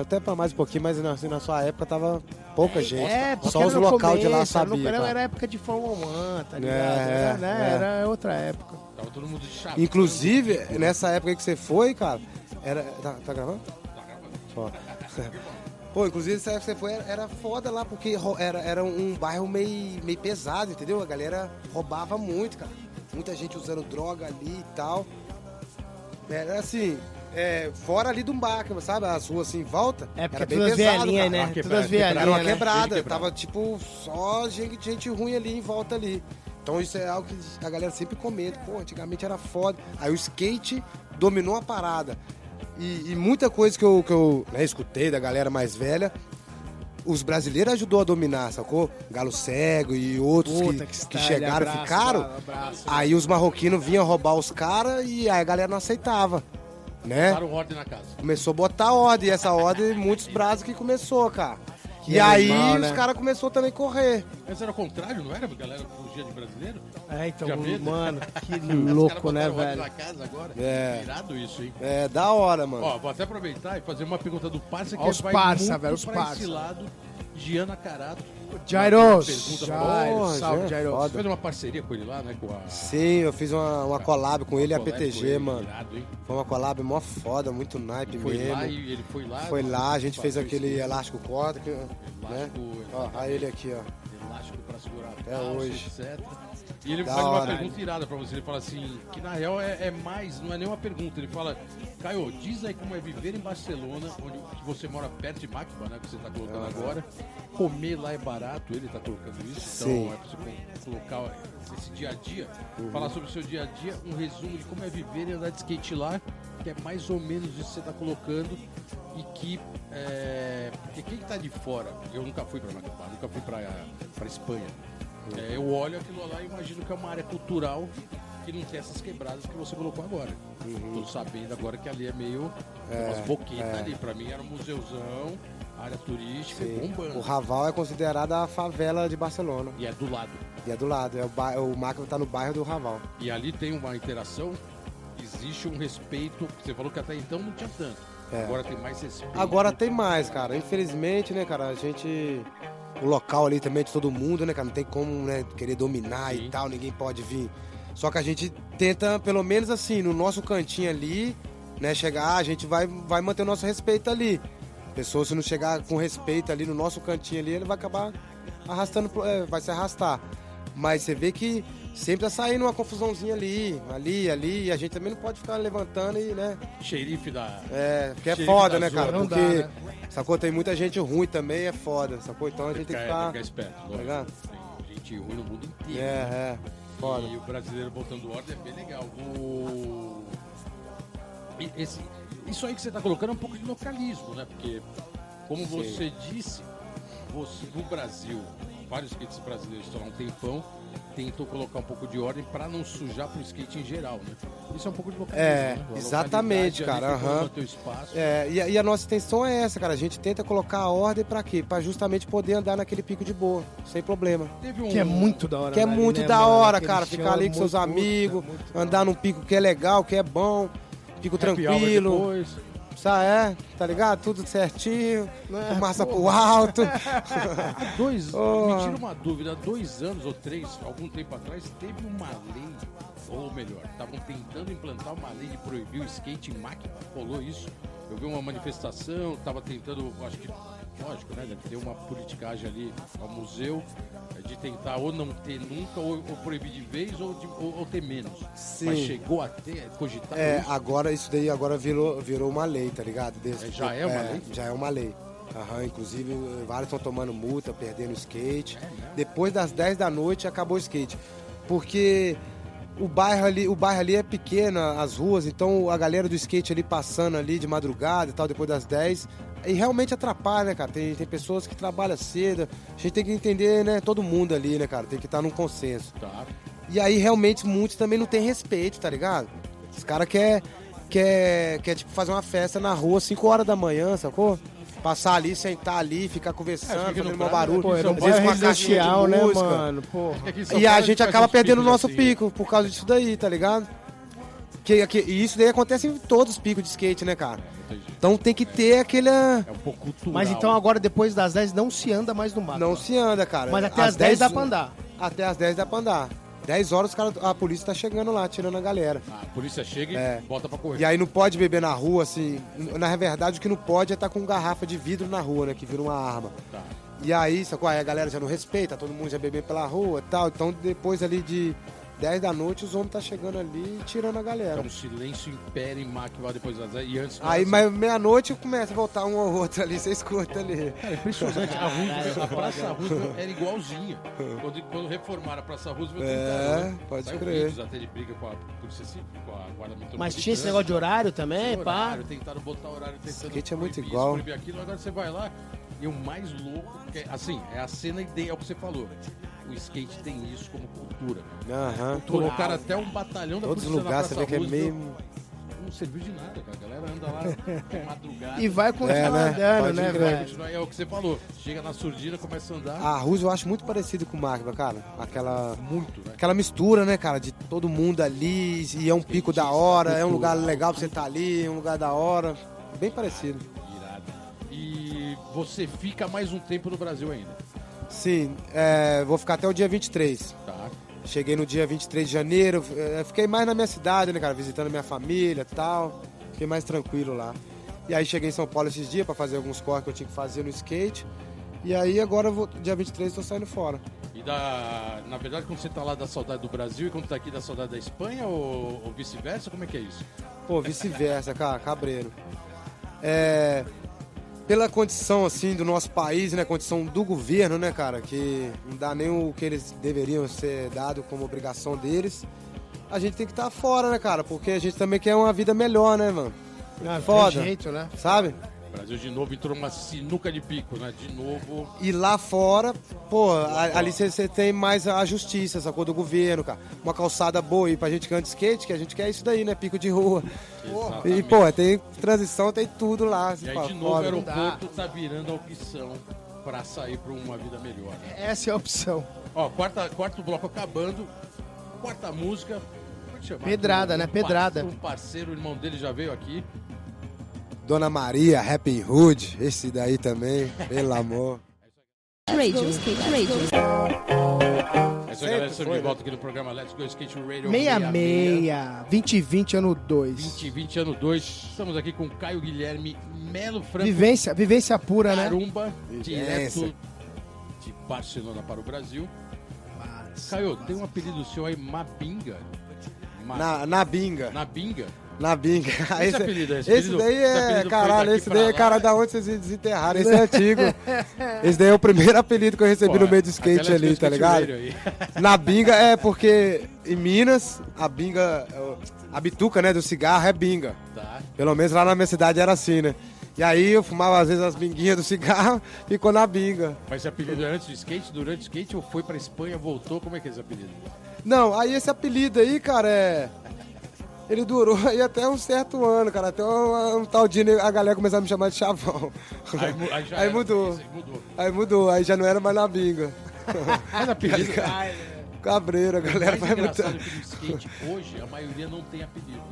até pra mais um pouquinho, mas na, assim, na sua época tava pouca gente. É, Só os local de lá começo, era no- sabia. Era, era época de Fórmula 1, tá ligado? É, era, né? é. era outra época. Tava todo mundo de chave. Inclusive, nessa época que você foi, cara, era. Tá, tá gravando? Só. Pô, inclusive nessa época que você foi, era, era foda lá, porque era, era um bairro meio, meio pesado, entendeu? A galera roubava muito, cara. Muita gente usando droga ali e tal. Era assim, é, fora ali do Baca, sabe? As ruas assim em volta. É, porque era bem todas pesado, velhinhas, né? Quebrada, Todas velhinhas, Era uma né? quebrada, de tava tipo só gente, gente ruim ali em volta ali. Então isso é algo que a galera sempre comenta. Pô, antigamente era foda. Aí o skate dominou a parada. E, e muita coisa que eu, que eu né, escutei da galera mais velha, os brasileiros ajudou a dominar, sacou? Galo Cego e outros Puta, que, que que chegaram, abraço, ficaram. abraço. Aí os marroquinos vinham roubar os caras e aí a galera não aceitava. Né? Botaram ordem na casa. Começou a botar ordem, e essa ordem, muitos braços que começou, cara. Que e aí animal, os né? caras começaram também a correr. Mas era o contrário, não era? A galera fugia de brasileiro? É, então, viu? mano, que Os louco, né, velho? na casa agora. É. Irado isso, hein? É, da hora, mano. Ó, vou até aproveitar e fazer uma pergunta do Parça que Ó os vai parça, muito velho, os pra parça. esse lado. Giana Carato. Porra, salve, foda. Você fez uma parceria com ele lá, né? Com a. Sim, eu fiz uma, uma collab com ele e a PTG, ele, mano. Foi uma collab mó foda, muito naipe Foi mesmo. lá ele foi lá. Foi lá, a gente fez aquele elástico corda, né? Elástico, Ó, olha ele aqui, ó. Elástico pra segurar a calça, hoje. etc. E ele Da faz uma hora. pergunta irada pra você. Ele fala assim, que na real é, é mais, não é nem uma pergunta. Ele fala, Caio, diz aí como é viver em Barcelona, onde você mora perto de Macba, né? Que você tá colocando agora. Comer lá é barato, ele tá colocando isso. Sim. Então é pra você co- colocar esse dia a dia. Falar sobre o seu dia a dia, um resumo de como é viver e andar de skate lá, que é mais ou menos isso que você tá colocando. E que, é, porque quem tá de fora, eu nunca fui pra Macba, nunca fui pra Espanha. É, eu olho aquilo lá e imagino que é uma área cultural que não tem essas quebradas que você colocou agora. Tô sabendo agora que ali é meio tem umas boquetas ali. Pra mim era um museuzão, área turística, Sim. bombando. O Raval é considerado a favela de Barcelona. E é do lado. E é do lado, é o, ba... o Macro tá no bairro do Raval. E ali tem uma interação, existe um respeito. Você falou que até então não tinha tanto. É. Agora tem mais respeito. Agora tem mais, cara. Infelizmente, né, cara, a gente. O local ali também é de todo mundo, né, cara? Não tem como, né, querer dominar Sim. e tal, ninguém pode vir. Só que a gente tenta, pelo menos assim, no nosso cantinho ali, né, chegar, a gente vai, vai manter o nosso respeito ali. A pessoa, se não chegar com respeito ali no nosso cantinho ali, ele vai acabar arrastando, é, vai se arrastar. Mas você vê que sempre tá saindo uma confusãozinha ali, ali, ali, e a gente também não pode ficar levantando e, né, Xerife da. é, porque é foda, da né, cara? Não dá, Porque, né? sacou? Tem muita gente ruim também, é foda, sacou? Então a gente tem que ficar, ficar. esperto. lógico. ligado? Tem gente ruim no mundo inteiro. É, é. Foda. E o brasileiro botando ordem é bem legal. O... Esse... Isso aí que você está colocando é um pouco de localismo, né? Porque, como Sim. você disse, você, no Brasil, vários skates brasileiros estão há um tempão, tentou colocar um pouco de ordem para não sujar pro skate em geral, né? Isso é um pouco de É, né? Exatamente, localidade ali cara, tem como aham. manter o espaço. É, e, a- e a nossa intenção é essa, cara. A gente tenta colocar a ordem pra quê? Pra justamente poder andar naquele pico de boa, sem problema. Teve um... Que é muito da hora. Que é ali, muito né, da mano? hora, Aquele cara. Ficar ali é com seus muito- amigos, andar num pico que é legal, que é bom, pico happy hour tranquilo. Sabe, é, tá ligado? Tudo certinho, É, pô. pro alto. Há dois, Oh. me tira uma dúvida, há dois anos ou três, algum tempo atrás, teve uma lei, ou melhor, estavam tentando implantar uma lei de proibir o skate em máquina, rolou isso. Eu vi uma manifestação, estava tentando, acho que, lógico, né, deve ter uma politicagem ali ao museu, de tentar ou não ter nunca, ou, ou proibir de vez, ou, de- ou- ou ter menos. Sim. Mas chegou a ter, cogitar É, isso. agora isso daí agora virou, virou uma lei, tá ligado? Desde- É, já é uma lei? Já é uma lei. Aham, inclusive vários estão tomando multa, perdendo skate. É mesmo? Depois das 10 da noite acabou o skate. Porque o bairro ali, o bairro ali é pequeno, as ruas, então a galera do skate ali passando ali de madrugada e tal, depois das 10, e realmente atrapalha, né, cara? Tem, tem pessoas que trabalham cedo. A gente tem que entender, né? Todo mundo ali, né, cara? Tem que estar num consenso. E aí, realmente, muitos também não tem respeito, tá ligado? Os caras quer, quer, quer, tipo, fazer uma festa na rua 5 horas da manhã, sacou? Passar ali, sentar ali, ficar É, conversando, no fazendo mau barulho. Pô, era um às vezes com a caixinha de residencial, né, música. mano? É E a gente acaba perdendo o nosso assim. pico por causa disso daí, tá ligado? Que, que, e isso daí acontece em todos os picos de skate, né, cara? Então tem que ter aquele. É um pouco cultural. Mas então agora, depois das 10, não se anda mais no mato. Não se anda, cara. Mas até as 10 dá pra andar. Até as 10 dá pra andar. 10 horas cara, a polícia tá chegando lá, tirando a galera. Ah, a polícia chega e É. bota pra correr. E aí não pode beber na rua, assim. Na verdade, o que não pode é estar com garrafa de vidro na rua, né? Que vira uma arma. Tá. E aí, sacou? Aí a galera já não respeita, todo mundo já bebendo pela rua e tal. Então depois ali de 10 da noite, os homens tá chegando ali e tirando a galera. Então o silêncio impera em Máquina depois das 10 e antes. Aí, mas meia-noite começa a voltar um ou outro ali, você escuta ali. Cara, impressionante. A, Roosevelt, a Praça Roosevelt era igualzinha. Quando, quando reformaram a Praça Roosevelt, É, tentaram, pode Saiu crer. vídeos até de briga com a polícia civil, com a guarda metropolitana. Mas tinha esse negócio de horário também, Tinha pá. Tentaram botar horário, tentando Skate é muito proibir igual. Proibir aquilo. Agora você vai lá e o mais louco, é, assim, é a cena ideal que você falou. O skate tem isso como cultura. Aham. Colocaram até um batalhão da Todos os polícia na lugares você vê que é meio. Não serviu de nada, cara. A galera anda lá de madrugada. E vai continuar É, né? andando, Pode né, velho? é o que você falou. Chega na surdina, começa a andar. A Rússia eu acho muito parecido com o Magba, cara. Aquela. Muito, né? Aquela mistura, né, cara, de todo mundo ali, e é um pico da hora, é um lugar legal pra você estar ali, é um lugar da hora. Bem parecido. E você fica mais um tempo no Brasil ainda. Sim, é, vou ficar até o dia 23. Tá. Cheguei no dia 23 de janeiro, é, fiquei mais na minha cidade, né, cara, visitando minha família e tal. Fiquei mais tranquilo lá. E aí cheguei em São Paulo esses dias pra fazer alguns corres que eu tinha que fazer no skate. E aí agora, vou, dia 23, tô saindo fora. E da, na verdade, quando você tá lá da saudade do Brasil e quando tá aqui da saudade da Espanha ou, ou vice-versa, como é que é isso? Pô, vice-versa, cara, cabreiro. É, pela condição, assim, do nosso país, né, condição do governo, né, cara, que não dá nem o que eles deveriam ser dado como obrigação deles, a gente tem que estar fora, né, cara, porque a gente também quer uma vida melhor, né, mano, Ah, tem Foda. jeito, né? sabe? O Brasil de novo entrou numa sinuca de pico, né? De novo. E lá fora, pô, a- ali você tem mais a justiça, essa coisa do governo, cara. Uma calçada boa e pra gente que anda de skate, que a gente quer isso daí, né? Pico de rua. E, Exatamente. pô, tem transição, tem tudo lá. assim, E aí, pô, de novo, o aeroporto tá virando a opção pra sair pra uma vida melhor. Né? Essa é a opção. Ó, quarta, quarto bloco acabando. Quarta música. Como é que chama? Pedrada, né? Pedrada. Um parceiro, o irmão dele já veio aqui. Dona Maria, Happy Hood, esse daí também, pelo amor. Radio, skate radio. É isso aí, galera. Estamos de volta aqui no programa Let's Go Skate Radio 66, 2020, ano 2. 2020, ano 2. Estamos aqui com Caio Guilherme Melo Franco Vivência, vivência pura, né? Carumba, direto de Barcelona para o Brasil. Caio, tem um apelido seu aí, Mabinga. Ma- Na, na binga, Na Binga? Na binga. Esse apelido, esse esse apelido- daí esse é, caralho, esse daí é cara da onde vocês desenterraram, esse é antigo. Esse daí é o primeiro apelido que eu recebi no meio do skate aquela ali, tá ligado? Na binga é porque em Minas, a binga, é a bituca, né, do cigarro é binga. Tá. Pelo menos lá na minha cidade era assim, né? E aí eu fumava às vezes as binguinhas do cigarro, ficou na binga. Mas esse apelido é antes do skate, durante o skate, ou foi pra Espanha, voltou? Como é que é esse apelido? Não, aí esse apelido aí, cara, é. Ele durou aí até um certo ano, cara. Até um, um tal dia a galera começou a me chamar de chavão. Aí, aí Aí era, mudou. aí mudou. Aí mudou, aí já não era mais na binga. Mas apelido... Cabreiro, a O galera mais vai no skate, hoje, a maioria não tem apelido.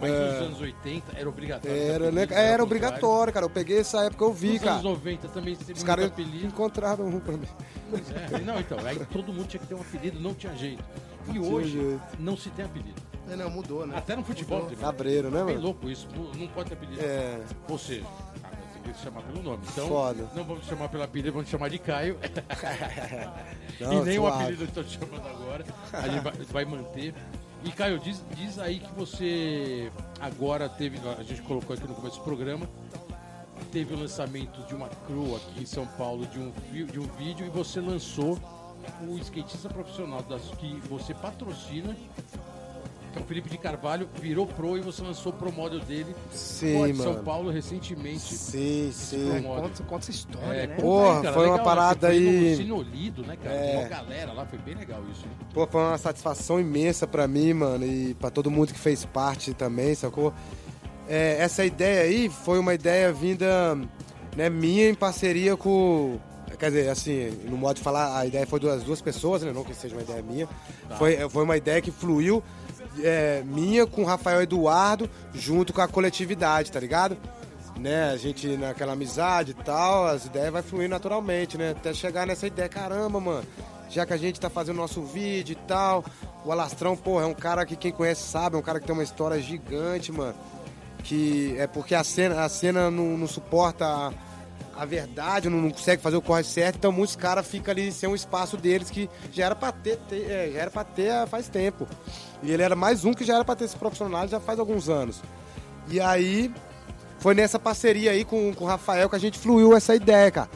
Mas É. nos anos 80 era obrigatório. Era, né? apelido, Era ao obrigatório, cara. Eu peguei essa época, eu vi, Nos anos cara. 90 também teve Os caras encontraram um pra mim. Pois é. Não, então, aí todo mundo tinha que ter um apelido, não tinha jeito. E hoje jeito. não se tem apelido. Não, não, mudou, né? Até no futebol. Cabreiro, né, É bem mano? louco isso, não pode ter apelido. É. Ou seja, ah, tem que se chamar pelo nome. Então, Foda. não vamos chamar pelo apelido, vamos chamar de Caio. Não, e nem o suave. apelido que eu tô te chamando agora. A gente vai, vai manter. E Caio, diz, diz aí que você agora teve, a gente colocou aqui no começo do programa, teve o lançamento de uma crew aqui em São Paulo de um, de um vídeo e você lançou o skatista profissional das, que você patrocina o Felipe de Carvalho virou pro e você lançou o pro model dele. Sim, Pô, de mano. São Paulo recentemente. Sim, sim. Conta, conta essa história, É, né? Porra, aí, cara, foi uma legal, parada né? Foi aí- no Sinolido, né, cara? É. Uma galera lá, foi bem legal isso. né? Pô, foi uma satisfação imensa pra mim, mano, e pra todo mundo que fez parte também, sacou? É, essa ideia aí foi uma ideia vinda, né, minha em parceria com. Quer dizer, assim, no modo de falar, a ideia foi das duas pessoas, né? Não que seja uma ideia minha. Foi, foi uma ideia que fluiu é, minha com o Rafael Eduardo, junto com a coletividade, tá ligado? Né, a gente naquela amizade e tal, as ideias vai fluir naturalmente, né? Até chegar nessa ideia, caramba, mano, já que a gente tá fazendo nosso vídeo e tal, o Alastrão, porra, é um cara que quem conhece sabe, é um cara que tem uma história gigante, mano. Que é porque a cena, a cena não, não suporta a verdade, não, não consegue fazer o corre certo, então muitos caras ficam ali sem um espaço deles que já era pra ter, ter- é, já era pra ter faz tempo. E ele era mais um que já era pra ter esse profissional já faz alguns anos. E aí, foi nessa parceria aí com, com o Rafael que a gente fluiu essa ideia, cara.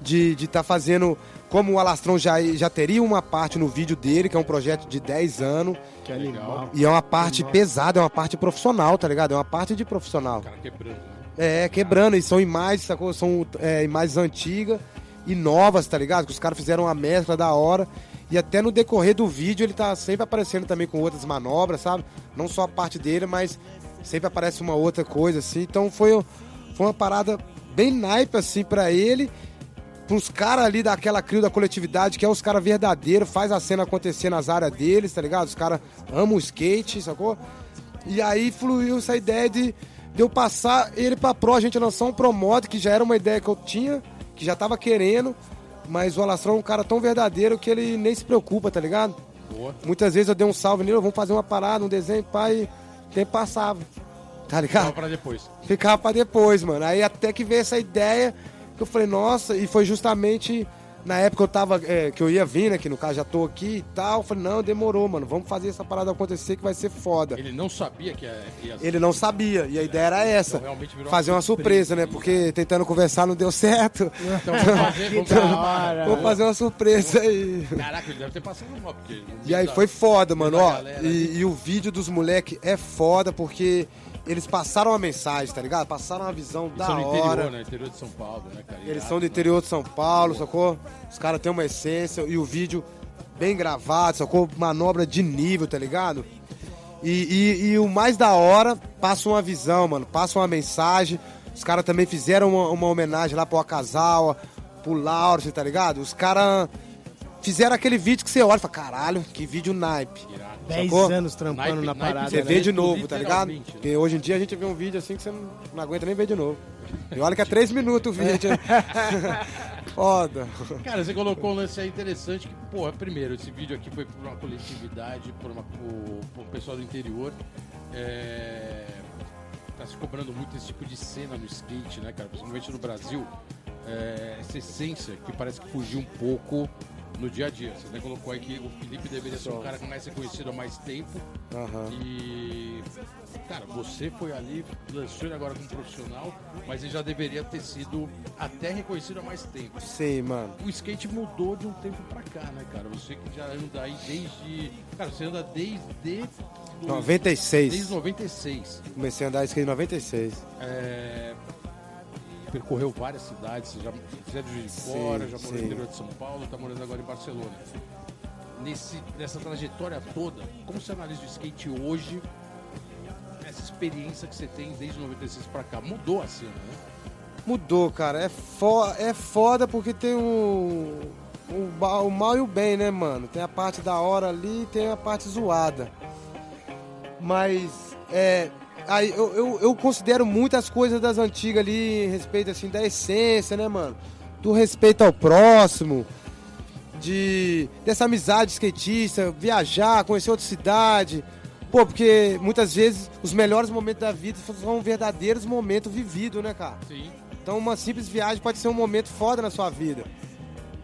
De estar tá fazendo. Como o Alastrão já, já teria uma parte no vídeo dele, que é um projeto de 10 anos. Que animal. E é uma parte pesada, é uma parte profissional, tá ligado? É uma parte de profissional. O cara quebrando, né? É, quebrando, e são imagens, sacou? São é, imagens antigas e novas, tá ligado? Que os caras fizeram uma mescla da hora. E até no decorrer do vídeo ele tá sempre aparecendo também com outras manobras, sabe? Não só a parte dele, mas sempre aparece uma outra coisa, assim. Então foi, foi uma parada bem naipe, assim, pra ele. Pros caras ali daquela crio da coletividade, que é os caras verdadeiros, faz a cena acontecer nas áreas deles, tá ligado? Os caras amam o skate, sacou? E aí fluiu essa ideia de, de eu passar ele pra pro, a gente lançar um promote, que já era uma ideia que eu tinha, que já tava querendo, mas o Alastrão é um cara tão verdadeiro que ele nem se preocupa, tá ligado? Boa. Muitas vezes eu dei um salve nele, vamos fazer uma parada, um desenho, pai, quem passava, tá ligado? pra depois. Ficava pra depois, mano. Aí até que veio essa ideia, que eu falei, nossa, e foi justamente na época eu tava, é, que eu ia vir, né, que no caso já tô aqui e tal, eu falei, não, demorou, mano, vamos fazer essa parada acontecer que vai ser foda. Ele não sabia que ia, Ele não sabia, e a ideia era essa. Então, realmente virou Fazer uma surpresa, né? Porque tentando conversar não deu certo. Então vamos fazer, vamos da fazer hora. Vou fazer uma surpresa aí. Caraca, ele deve ter passado mal, porque... E aí foi foda, mano. Ó, galera e, e o vídeo dos moleques é foda porque eles passaram uma mensagem, tá ligado? Passaram uma visão Eles da são no hora. interior, né? Interior de São Paulo, né, cara? Eles são do interior de São Paulo, sacou? Os caras têm uma essência e o vídeo bem gravado, sacou? Manobra de nível, tá ligado? E, e- e o mais da hora, passa uma visão, mano, passa uma mensagem. Os caras também fizeram uma, uma homenagem lá pro Akazawa, pro Lauro, tá ligado? Os caras fizeram aquele vídeo que você olha e fala, caralho, que vídeo naipe. Irado. 10 Sacou? anos trampando Naipe- na parada. Você né? vê de novo, tá ligado? Né? Porque hoje em dia a gente vê um vídeo assim que você não, não aguenta nem ver de novo. E olha que é três minutos o vídeo. Foda. Cara, você colocou um lance aí interessante que, porra, primeiro, esse vídeo aqui foi por uma coletividade, por, uma, por, por pessoal do interior. É, tá se cobrando muito esse tipo de cena no skate, né, cara? Principalmente no Brasil. É, essa essência que parece que fugiu um pouco no dia a dia. Você até colocou aí que o Felipe deveria ser um cara mais reconhecido há mais tempo. Aham. E, cara, você foi ali, lançou ele agora como profissional, mas ele já deveria ter sido até reconhecido há mais tempo Sim, mano. o skate mudou de um tempo pra cá, né, cara? Você que já anda aí desde. Cara, você anda desde. do- 96. Desde 96. Comecei a andar skate em 96. É, percorreu várias cidades, você já você é de Juiz de Sim, Fora, já morou no sim. interior de São Paulo, tá morando agora em Barcelona. Nesse, nessa trajetória toda, como você analisa o skate hoje? Essa experiência que você tem desde 96 pra cá, mudou a cena, né? Mudou, cara. É, fo é foda porque tem o, o mal e o bem, né, mano? Tem a parte da hora ali e tem a parte zoada. Mas, é. Aí, eu, eu, eu considero muitas coisas das antigas ali, em respeito, assim, da essência, né, mano? Do respeito ao próximo, de dessa amizade skatista, viajar, conhecer outra cidade. Pô, porque muitas vezes os melhores momentos da vida são verdadeiros momentos vividos, né, cara? Sim. Então uma simples viagem pode ser um momento foda na sua vida.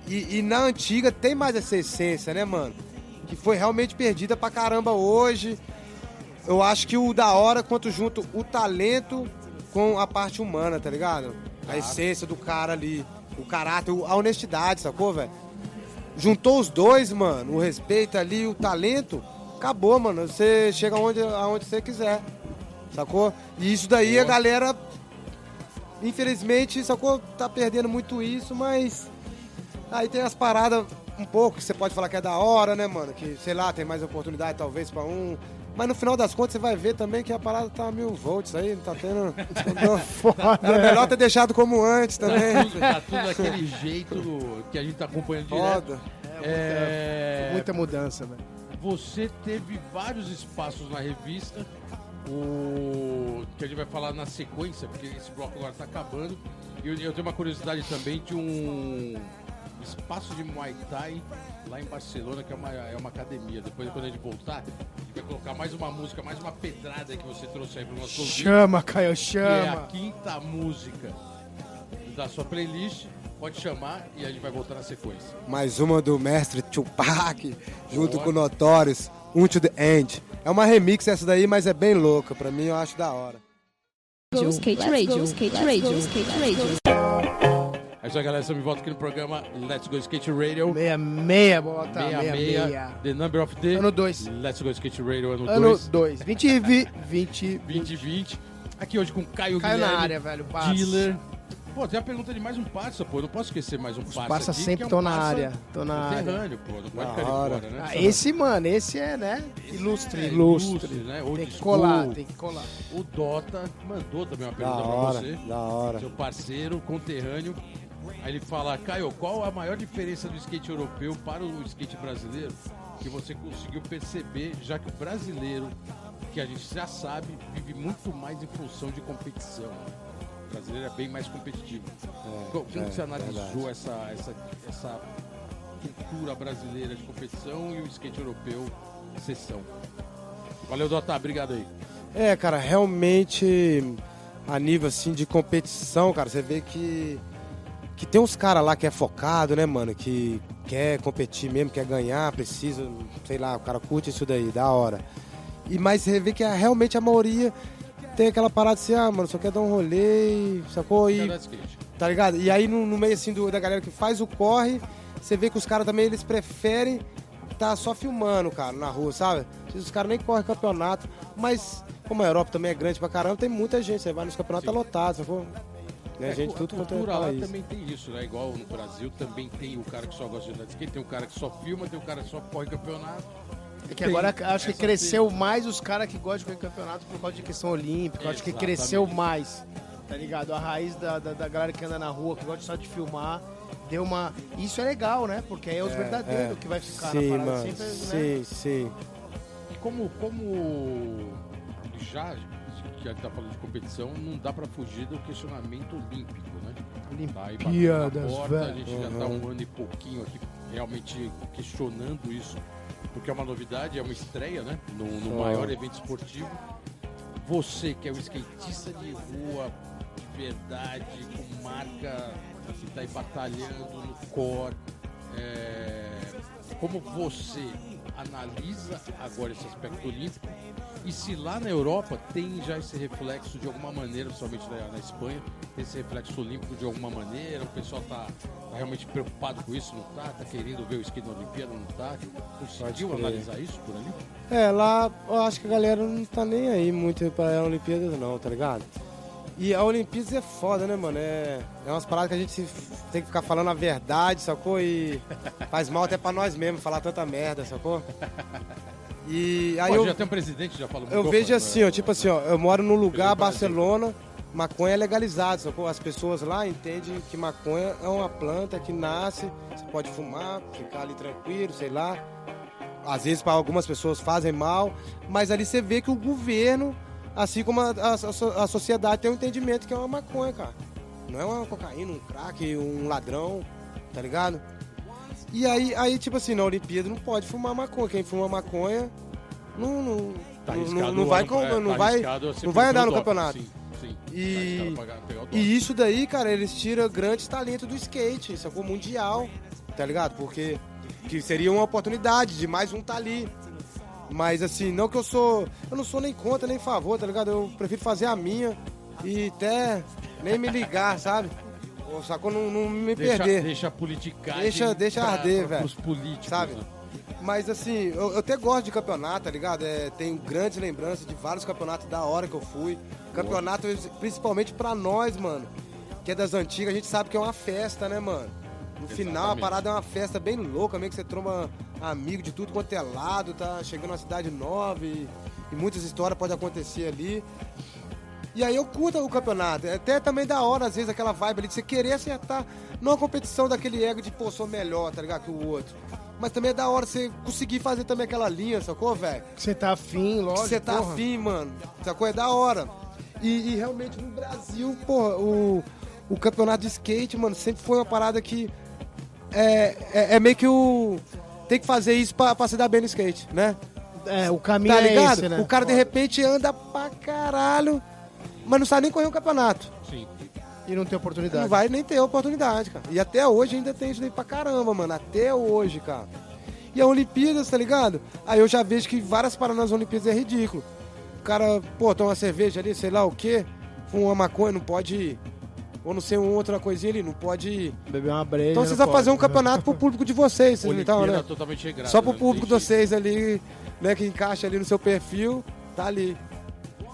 E, e na antiga tem mais essa essência, né, mano? Que foi realmente perdida pra caramba hoje. Eu acho que o da hora, quanto junto o talento com a parte humana, tá ligado? A essência do cara ali, o caráter, a honestidade, sacou, velho? Juntou os dois, mano, o respeito ali, o talento, acabou, mano. Você chega aonde, aonde você quiser. Sacou? E isso daí a galera, infelizmente, sacou? Tá perdendo muito isso, mas. Aí tem as paradas um pouco que você pode falar que é da hora, né, mano? Que, sei lá, tem mais oportunidade talvez pra um. Mas no final das contas você vai ver também que a parada tá mil volts aí, não tá tendo. Era melhor ter deixado como antes também. Tudo, tá tudo daquele jeito que a gente tá acompanhando direto. Foda. É, Muita mudança, velho. Você teve vários espaços na revista, o que a gente vai falar na sequência, porque esse bloco agora tá acabando. E eu, eu tenho uma curiosidade também de um espaço de Muay Thai lá em Barcelona, que é uma, é uma academia. Depois, quando a gente voltar, a gente vai colocar mais uma música, mais uma pedrada que você trouxe aí pro nosso. Chama, Caio, que é a chama. quinta música da sua playlist. Pode chamar e a gente vai voltar na sequência. Mais uma do mestre Tupac, junto com o Notorious, Unto the End. É uma remix essa daí, mas é bem louca. Pra mim, eu acho da hora. Radio, Skate Radio, Skate Radio, Skate Radio. É isso aí, galera. Estamos de volta aqui no programa Let's Go Skate Radio. Meia, meia, bota. Meia, 66, meia. The Number of the Ano dois. Let's Go Skate Radio ano Ano 2 2. 20, vi- 20, 2020. Aqui hoje com Caio Caiu na Guilherme, área, velho. Parça. Dealer. Pô, tem a pergunta de mais um parça, pô. Eu não posso esquecer mais um parça. parça aqui, sempre que é um na área, tão na área. conterrâneo, pô. Não pode Da ficar de hora. fora, né? Ah, esse, mano, esse é, né? Ilustre, É, ilustre. ilustre, né? Old Tem que school. colar, tem que colar. O Dota mandou também uma Da pergunta pra hora, você. da hora. Seu parceiro, conterrâneo. Aí ele fala, Caio, qual a maior diferença do skate europeu para o skate brasileiro que você conseguiu perceber, já que o brasileiro, que a gente já sabe, vive muito mais em função de competição. O brasileiro é bem mais competitivo. Como é, você analisou verdade. essa, essa, essa cultura brasileira de competição e o skate europeu sessão? Valeu, Dota, obrigado aí. É, cara, realmente a nível assim de competição, cara, você vê que que tem uns caras lá que é focado, né, mano, que quer competir mesmo, quer ganhar, precisa, sei lá, o cara curte isso daí, da hora. E mas você vê que realmente a maioria tem aquela parada assim, ah, mano, só quer dar um rolê, sacou? E. Tá ligado? E aí no, no meio assim do- da galera que faz o corre, você vê que os caras também eles preferem tá só filmando, cara, na rua, sabe? Os caras nem correm campeonato, mas como a Europa também é grande pra caramba, tem muita gente, você vai nos campeonatos, tá lotado, sacou? Né, É, gente, a tudo quanto é cultura lá país. também tem isso, né? Igual no Brasil também tem o cara que só gosta de andar de skate, tem o cara que só filma, tem o cara que só corre campeonato. É que agora Tem acho que essa cresceu mais os caras que gostam de correr campeonato por causa de questão olímpica. Acho que cresceu mais, tá ligado? A raiz da, da, da galera que anda na rua, que gosta só de filmar, deu uma. Isso é legal, né? Porque aí é os verdadeiros é. que vai ficar Sim, na parada mano, sempre, né? sim, sim. E como, como já que a gente tá falando de competição, não dá pra fugir do questionamento olímpico, né? Tá Olimpíadas, a velho. gente já tá um ano e pouquinho aqui realmente questionando isso, porque é uma novidade, é uma estreia, né? No, no maior evento esportivo. Você que é um skatista de rua, de verdade, com marca, que tá aí batalhando no core, é, como você analisa agora esse aspecto olímpico e se lá na Europa tem já esse reflexo de alguma maneira, principalmente na, na Espanha, tem esse reflexo olímpico de alguma maneira, o pessoal tá, tá realmente preocupado com isso, não tá? Tá querendo ver o skate na Olimpíada, não tá? Conseguiu Pode analisar isso por ali? É, lá eu acho que a galera não tá nem aí muito pra Olimpíadas não, tá ligado? E a Olimpíadas é foda, né, mano? É, é umas paradas que a gente tem que ficar falando a verdade, sacou? E faz mal até pra nós mesmos falar tanta merda, sacou? E aí Pô, eu, já tem um presidente, já falou eu vejo assim, ó, tipo assim, ó, eu moro num lugar. Barcelona, maconha é legalizado, sacou? As pessoas lá entendem que maconha é uma planta que nasce, você pode fumar, ficar ali tranquilo, sei lá. Às vezes para algumas pessoas fazem mal, mas ali você vê que o governo, assim como a, a- a so- a sociedade, tem um entendimento que é uma maconha, cara. Não é uma cocaína, um crack, um ladrão, tá ligado? E aí, aí, tipo assim, na Olimpíada não pode fumar maconha. Quem fuma maconha não, não, Tá não- não, vai, com- é, não tá vai, não vai andar no doping, campeonato. Sim, sim. E- Tá doping. E isso daí, cara, eles tiram grandes talentos do skate, sacou? Mundial, tá ligado? Porque que seria uma oportunidade de mais um tá ali. Mas assim, não que eu sou. Eu não sou nem contra nem favor, tá ligado? Eu prefiro fazer a minha e até nem me ligar, sabe? Sacou? Não, não me Deixa, perder. deixa a politicagem Deixa- deixa pra- arder, velho. pros políticos, Sabe? né? Mas assim, eu, eu até gosto de campeonato, tá ligado? É, tenho grandes lembranças de vários campeonatos da hora que eu fui. Campeonato, principalmente pra nós, mano, que é das antigas, a gente sabe que é uma festa, né, mano? No final, a Exatamente. parada é uma festa bem louca, meio que você tromba amigo de tudo quanto é lado, tá chegando uma cidade nova e, e muitas histórias podem acontecer ali. E aí eu curto o campeonato. É até também da hora, às vezes, aquela vibe ali de você querer acertar. Não a competição daquele ego de, pô, sou melhor, tá ligado, que o outro. Mas também é da hora você conseguir fazer também aquela linha, sacou, velho? Você tá afim, lógico. você tá porra. afim, mano. Sacou? É da hora. E, e realmente no Brasil, porra, o, o campeonato de skate, mano, sempre foi uma parada que. É, é, é meio que o. Tem que fazer isso pra, pra se dar bem no skate, né? É, o caminho Tá é ligado? esse, né? O cara de repente anda pra caralho, mas não sabe nem correr um campeonato. Sim. E não tem oportunidade. Não vai nem ter oportunidade, cara. E até hoje ainda tem isso daí pra caramba, mano. Até hoje, cara. E a Olimpíadas, tá ligado? Aí eu já vejo que várias paradas nas Olimpíadas é ridículo. O cara, pô, toma uma cerveja ali, sei lá o quê, fuma uma maconha, não pode ir. Ou não sei, uma outra coisinha ali, não pode. Beber uma breja. Então vocês vão fazer um campeonato pro público de vocês, vocês então, né? totalmente regrada. Só pro né? público de vocês ali, né, que encaixa ali no seu perfil, tá ali.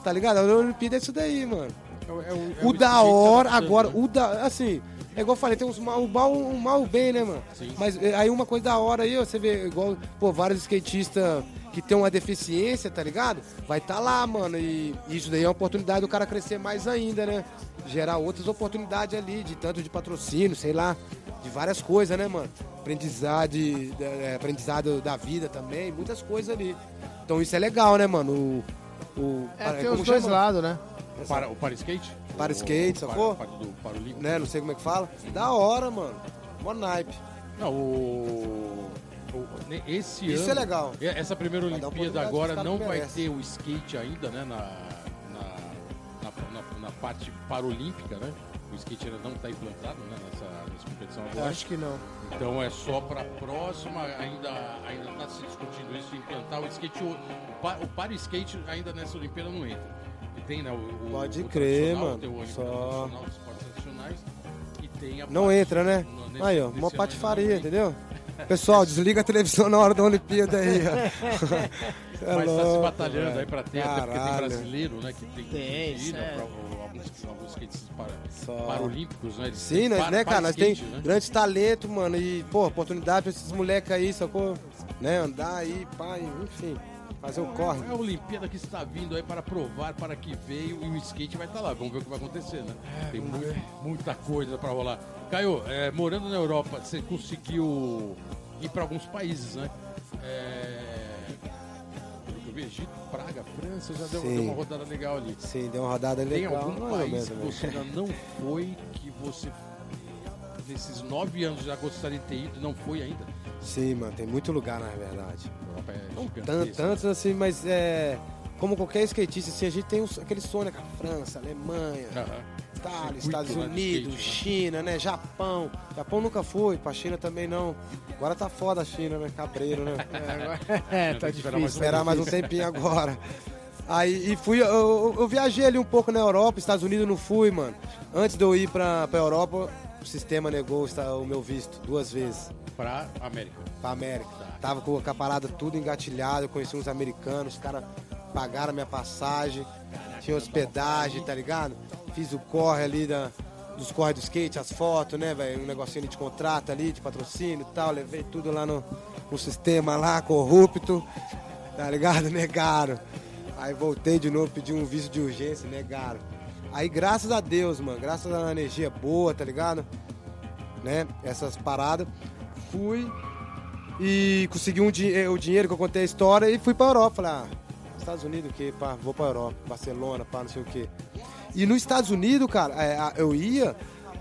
Tá ligado? A Olimpíada é isso daí, mano. É, é é O um da hora, agora, né? o da. Assim, é igual eu falei, tem uns mal, o mal, o mal bem, né, mano? Sim. Mas é, aí uma coisa da hora aí, ó, você vê, igual, pô, vários skatistas que tem uma deficiência, tá ligado? Vai estar lá, mano. E isso daí é uma oportunidade do cara crescer mais ainda, né? Gerar outras oportunidades ali, de tanto de patrocínio, sei lá, de várias coisas, né, mano? Aprendizado, é, aprendizado da vida também, muitas coisas ali. Então isso é legal, né, mano? O, o, É, tem os dois lados, né? O para, o para skate? Para O- skate, sacou? Para, para, do, para o né? Não sei como é que fala. Da hora, mano. Mó naipe. Não, o, esse Isso ano, é legal. Essa primeira Olimpíada agora não vai ter o skate ainda, né? Na parte paralímpica, né? O skate ainda não está implantado né, nessa, nessa competição Eu agora. acho que não. Então é só para a próxima, ainda ainda está se discutindo isso, implantar o skate. O, o, o para skate ainda nessa Olimpíada não entra. E tem, né? O, o, Pode o crer, mano. Tem o Olimpíada Só- Nacional dos Esportes Nacionais. E tem a Não parte- entra, né? no- nesse- Aí, ó, ano patifaria, entendeu? Pessoal, desliga a televisão na hora da Olimpíada aí, ó. É Mas tá se louco, batalhando velho. aí pra ter, até porque tem Caralho. brasileiro, né? Que tem Tem, conseguido, é. pra- alguns, skates para, Só. paralímpicos, né? Eles Sim, nós, para- né, cara? Nós tem skate, né? grandes talentos, mano. E, pô, oportunidade pra esses moleques aí, sacou? Né? Andar aí, pai, enfim. Fazer o corre. É a Olimpíada que está vindo aí para provar para que veio e o skate vai estar lá. Vamos ver o que vai acontecer, né? Tem mu- muita coisa para rolar. Caio, é, morando na Europa, você conseguiu ir para alguns países, né? É, Egito, Praga, França, já deu, deu uma rodada legal ali. Sim, deu uma rodada Tem legal. algum mais ou país que né? você ainda não foi, que você, nesses nove anos, já gostaria de ter ido e não foi ainda? Sim, mano, tem muito lugar, na verdade. Europa é Não tanto, tantos assim, mas é. Como qualquer skatista, assim, a gente tem uns- aquele sonho, né, cara? França, Alemanha, Aham. Itália, Estados né, Unidos, skate, China, né? Japão. Japão nunca foi, pra China também não. Agora tá foda a China, né? Cabreiro, né? É, tá difícil. mais Esperar mais um tempinho agora. Aí e fui, eu, eu- eu viajei ali um pouco na Europa, Estados Unidos não fui, mano. Antes de eu ir pra, pra Europa, o sistema negou o meu visto duas vezes Pra América. pra América. Tava com a parada tudo engatilhado, eu conheci uns americanos, os caras pagaram a minha passagem, tinha hospedagem, tá ligado? Fiz o corre ali da, dos corre do skate, as fotos, né, velho? Um negocinho de contrato ali, de patrocínio e tal. Levei tudo lá no, no sistema lá, corrupto, tá ligado? Negaram. Aí voltei de novo, pedi um visto de urgência, negaram. Aí graças a Deus, mano, graças à energia boa, tá ligado? Né? Essas paradas. Fui, e consegui um eh, o dinheiro que eu contei a história e fui pra Europa. Falei, ah, Estados Unidos o quê? Pá, vou pra Europa, Barcelona, pá, não sei o quê. E nos Estados Unidos, cara, é, eu ia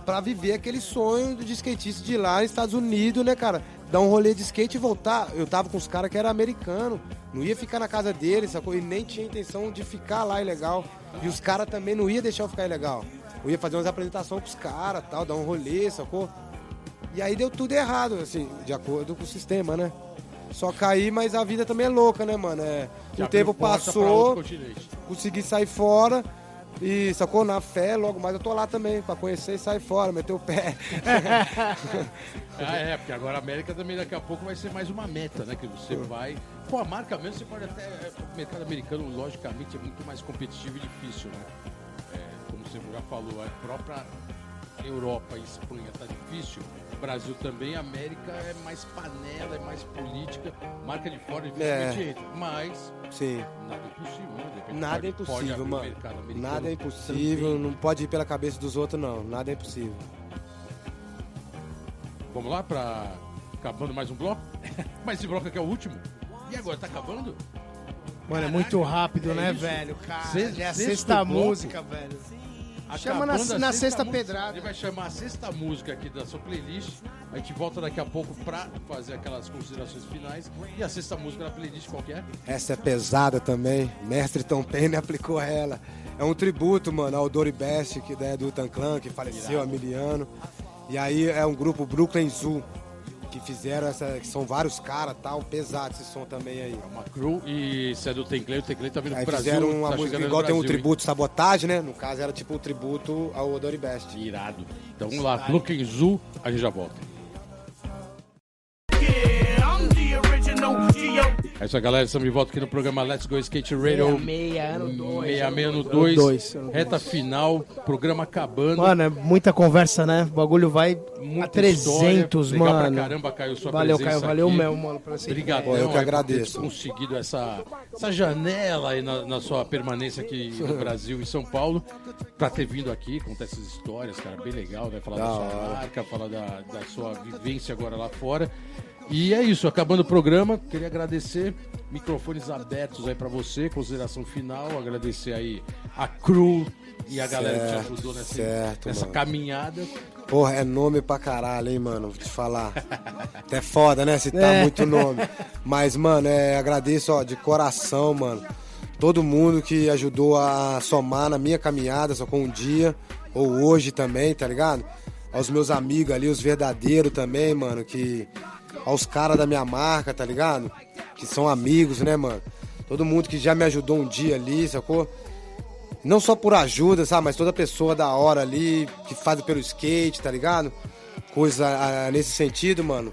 pra viver aquele sonho de skatista de ir lá nos Estados Unidos, né, cara? Dar um rolê de skate e voltar. Eu tava com os caras que eram americanos. Não ia ficar na casa deles, sacou? E nem tinha intenção de ficar lá ilegal. E os caras também não ia deixar eu ficar ilegal. Eu ia fazer umas apresentações com os caras, tal, dar um rolê, sacou? E aí deu tudo errado, assim, de acordo com o sistema, né? Só caí, mas a vida também é louca, né, mano? É, o tempo passou, consegui sair fora E sacou? Na fé, logo mais eu tô lá também, pra conhecer e sair fora, meter o pé. Ah, é, porque agora a América também daqui a pouco vai ser mais uma meta, né? Que você vai. Pô, a marca mesmo você pode até. O mercado americano, logicamente, é muito mais competitivo e difícil, né? É, como você já falou, a própria Europa e Espanha tá difícil. O Brasil também, América é mais panela, é mais política. Marca de fora dificilmente É. entra. Mas Sim. nada é impossível, né? Nada é impossível, mano. mercado americano Nada é impossível, também. não pode ir pela cabeça dos outros, não. Nada é impossível. Vamos lá pra. Acabando mais um bloco? Mas esse bloco aqui é o último. E agora, tá acabando? Mano, é muito rápido, é né, isso. velho? Cara, Se- já é a sexta bloco. música, velho. Chama na, na sexta pedrada. Ele vai chamar a sexta música aqui da sua playlist. A gente volta daqui a pouco pra fazer aquelas considerações finais. E a sexta música da playlist qual que é? Essa é pesada também. Mestre Tom Penny aplicou ela. É um tributo, mano, ao Dory Best, que é do Utan Clan, que faleceu há mil anos. E aí é um grupo Brooklyn Zoo, que fizeram essa. que são vários caras tal, pesado esse som também aí. É uma crew. E se é do Tenclay, o Tenclay tá vindo Aí pro Brasil. fizeram uma tá música igual tem um Brasil, hein? tributo sabotagem, né? No caso era tipo um tributo ao Dory Best. Irado. Então vamos lá, Looking Zoo, a gente já volta. É isso aí, galera. Estamos de volta aqui no programa Let's Go Skate Radio. Meia, ano dois. Meia, meia no Ano 2. dois, ano Reta final, programa acabando. Mano, é muita conversa, né? O bagulho vai Muita a 300, história. Legal mano. pra caramba, Caio, sua Valeu, presença Caio. Valeu aqui. mesmo, mano. Pô, eu que agradeço. conseguido essa, essa janela aí na, na sua permanência aqui no Brasil e São Paulo, pra ter vindo aqui, contar essas histórias, cara, bem legal, né? Falar da, Da sua marca, falar da, da sua vivência agora lá fora. E é isso, acabando o programa, queria agradecer, microfones abertos aí pra você, consideração final, agradecer aí a crew e a galera que Certo, te ajudou nessa, certo, nessa caminhada. Porra, é nome pra caralho, hein, mano? Vou te falar. Até foda, né? Citar É. muito nome. Mas, mano, é, agradeço, ó, de coração, mano. Todo mundo que ajudou a somar na minha caminhada, só com um dia, ou hoje também, tá ligado? Aos meus amigos ali, os verdadeiros também, mano, que. Aos caras da minha marca, tá ligado? Que são amigos, né, mano? Todo mundo que já me ajudou um dia ali, sacou? Não só por ajuda, sabe? Mas toda pessoa da hora ali, que faz pelo skate, tá ligado? Coisa ah, nesse sentido, mano.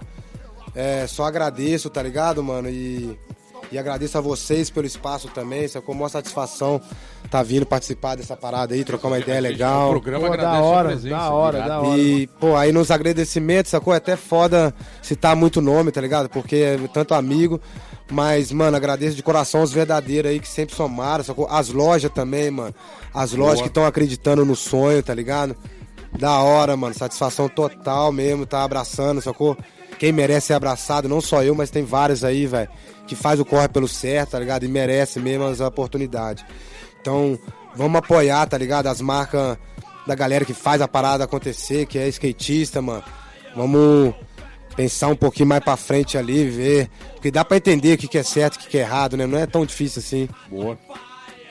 É, só agradeço, tá ligado, mano? E, e agradeço a vocês pelo espaço também. Sacou? Mó satisfação tá vindo participar dessa parada aí, trocar uma ideia O legal. programa Pô, agradece da a hora, presença, da hora, da hora. E, pô, aí nos agradecimentos, sacou? É até foda citar muito nome, tá ligado? Porque é tanto amigo. Mas, mano, agradeço de coração os verdadeiros aí que sempre somaram, sacou? As lojas também, mano. As lojas que estão acreditando no sonho, tá ligado? Da hora, mano. Satisfação total mesmo, tá abraçando, sacou? Quem merece ser abraçado, não só eu, mas tem vários aí, velho, que faz o corre pelo certo, tá ligado? E merece mesmo as oportunidades. Então, vamos apoiar, tá ligado? As marcas da galera que faz a parada acontecer, que é skatista, mano. Vamos pensar um pouquinho mais pra frente ali, ver. Porque dá pra entender o que, que é certo e o que, que é errado, né? Não é tão difícil assim. Boa.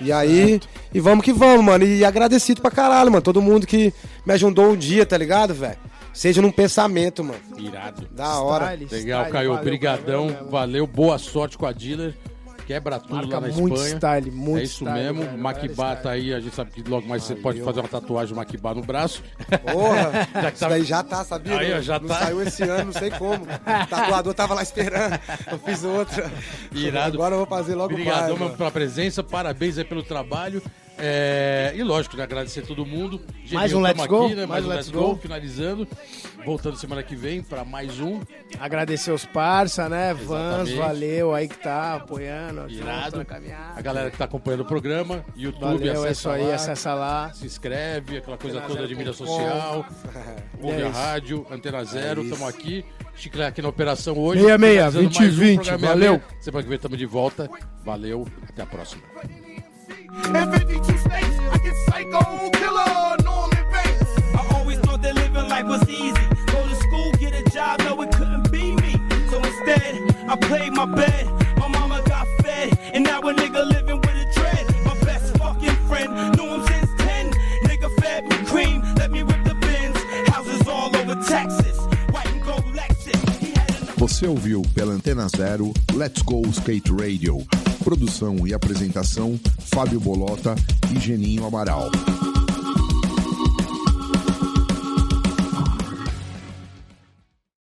E aí, e vamos que vamos, mano. E agradecido pra caralho, mano. Todo mundo que me ajudou um dia, tá ligado, velho? Seja num pensamento, mano. Irado. Da hora. Style, Legal, Caio. valeu, Obrigadão. valeu mesmo. Valeu. Boa sorte com a dealer. Quebra tudo Marca lá na muito Espanha. style, muito é isso style, mesmo. velho, Maquibá tá aí. A gente sabe que logo mais você pode fazer uma tatuagem Maquibá no braço. Porra, Já que isso tá- daí já tá, sabia? Aí, não, já não tá. saiu esse ano, não sei como. O tatuador tava lá esperando. Eu fiz outra. Irado. Agora eu vou fazer logo Obrigadão mais. mano. pela presença. Parabéns aí pelo trabalho. É, E lógico, né, agradecer a todo mundo. Mais um Let's tamo Go, aqui, né? Mais, mais um Let's Let's Go. Go. Finalizando. Voltando semana que vem para mais um. Agradecer os parça, né? Vans, Exatamente. valeu aí que tá apoiando. Irado. junto na caminhada. A galera que tá acompanhando o programa. YouTube, Valeu, é acessa isso aí, lá. acessa lá. se inscreve, aquela coisa toda de mídia social, ouve É a rádio, Antena Zero, É isso. estamos aqui, Chiclete aqui na operação hoje. Meia, meia, finalizando 20, mais um 20, programa Meia valeu. Semana que vem estamos de volta, valeu, até a próxima. In 52 states, I get psycho, killer, Norman Bates. I always thought that living life was easy. Go to school, get a job, no, it couldn't be me. So instead, I played my bed. My mama got fed, and now a nigga living with a dread. My best fucking friend, knew him since 10. Nigga fed me cream, let me rip the bins. Houses all over Texas, white and gold Lexus. He had enough. Você ouviu pela Antena Zero Let's Go Skate Radio. Produção e apresentação: Fábio Bolota e Geninho Amaral.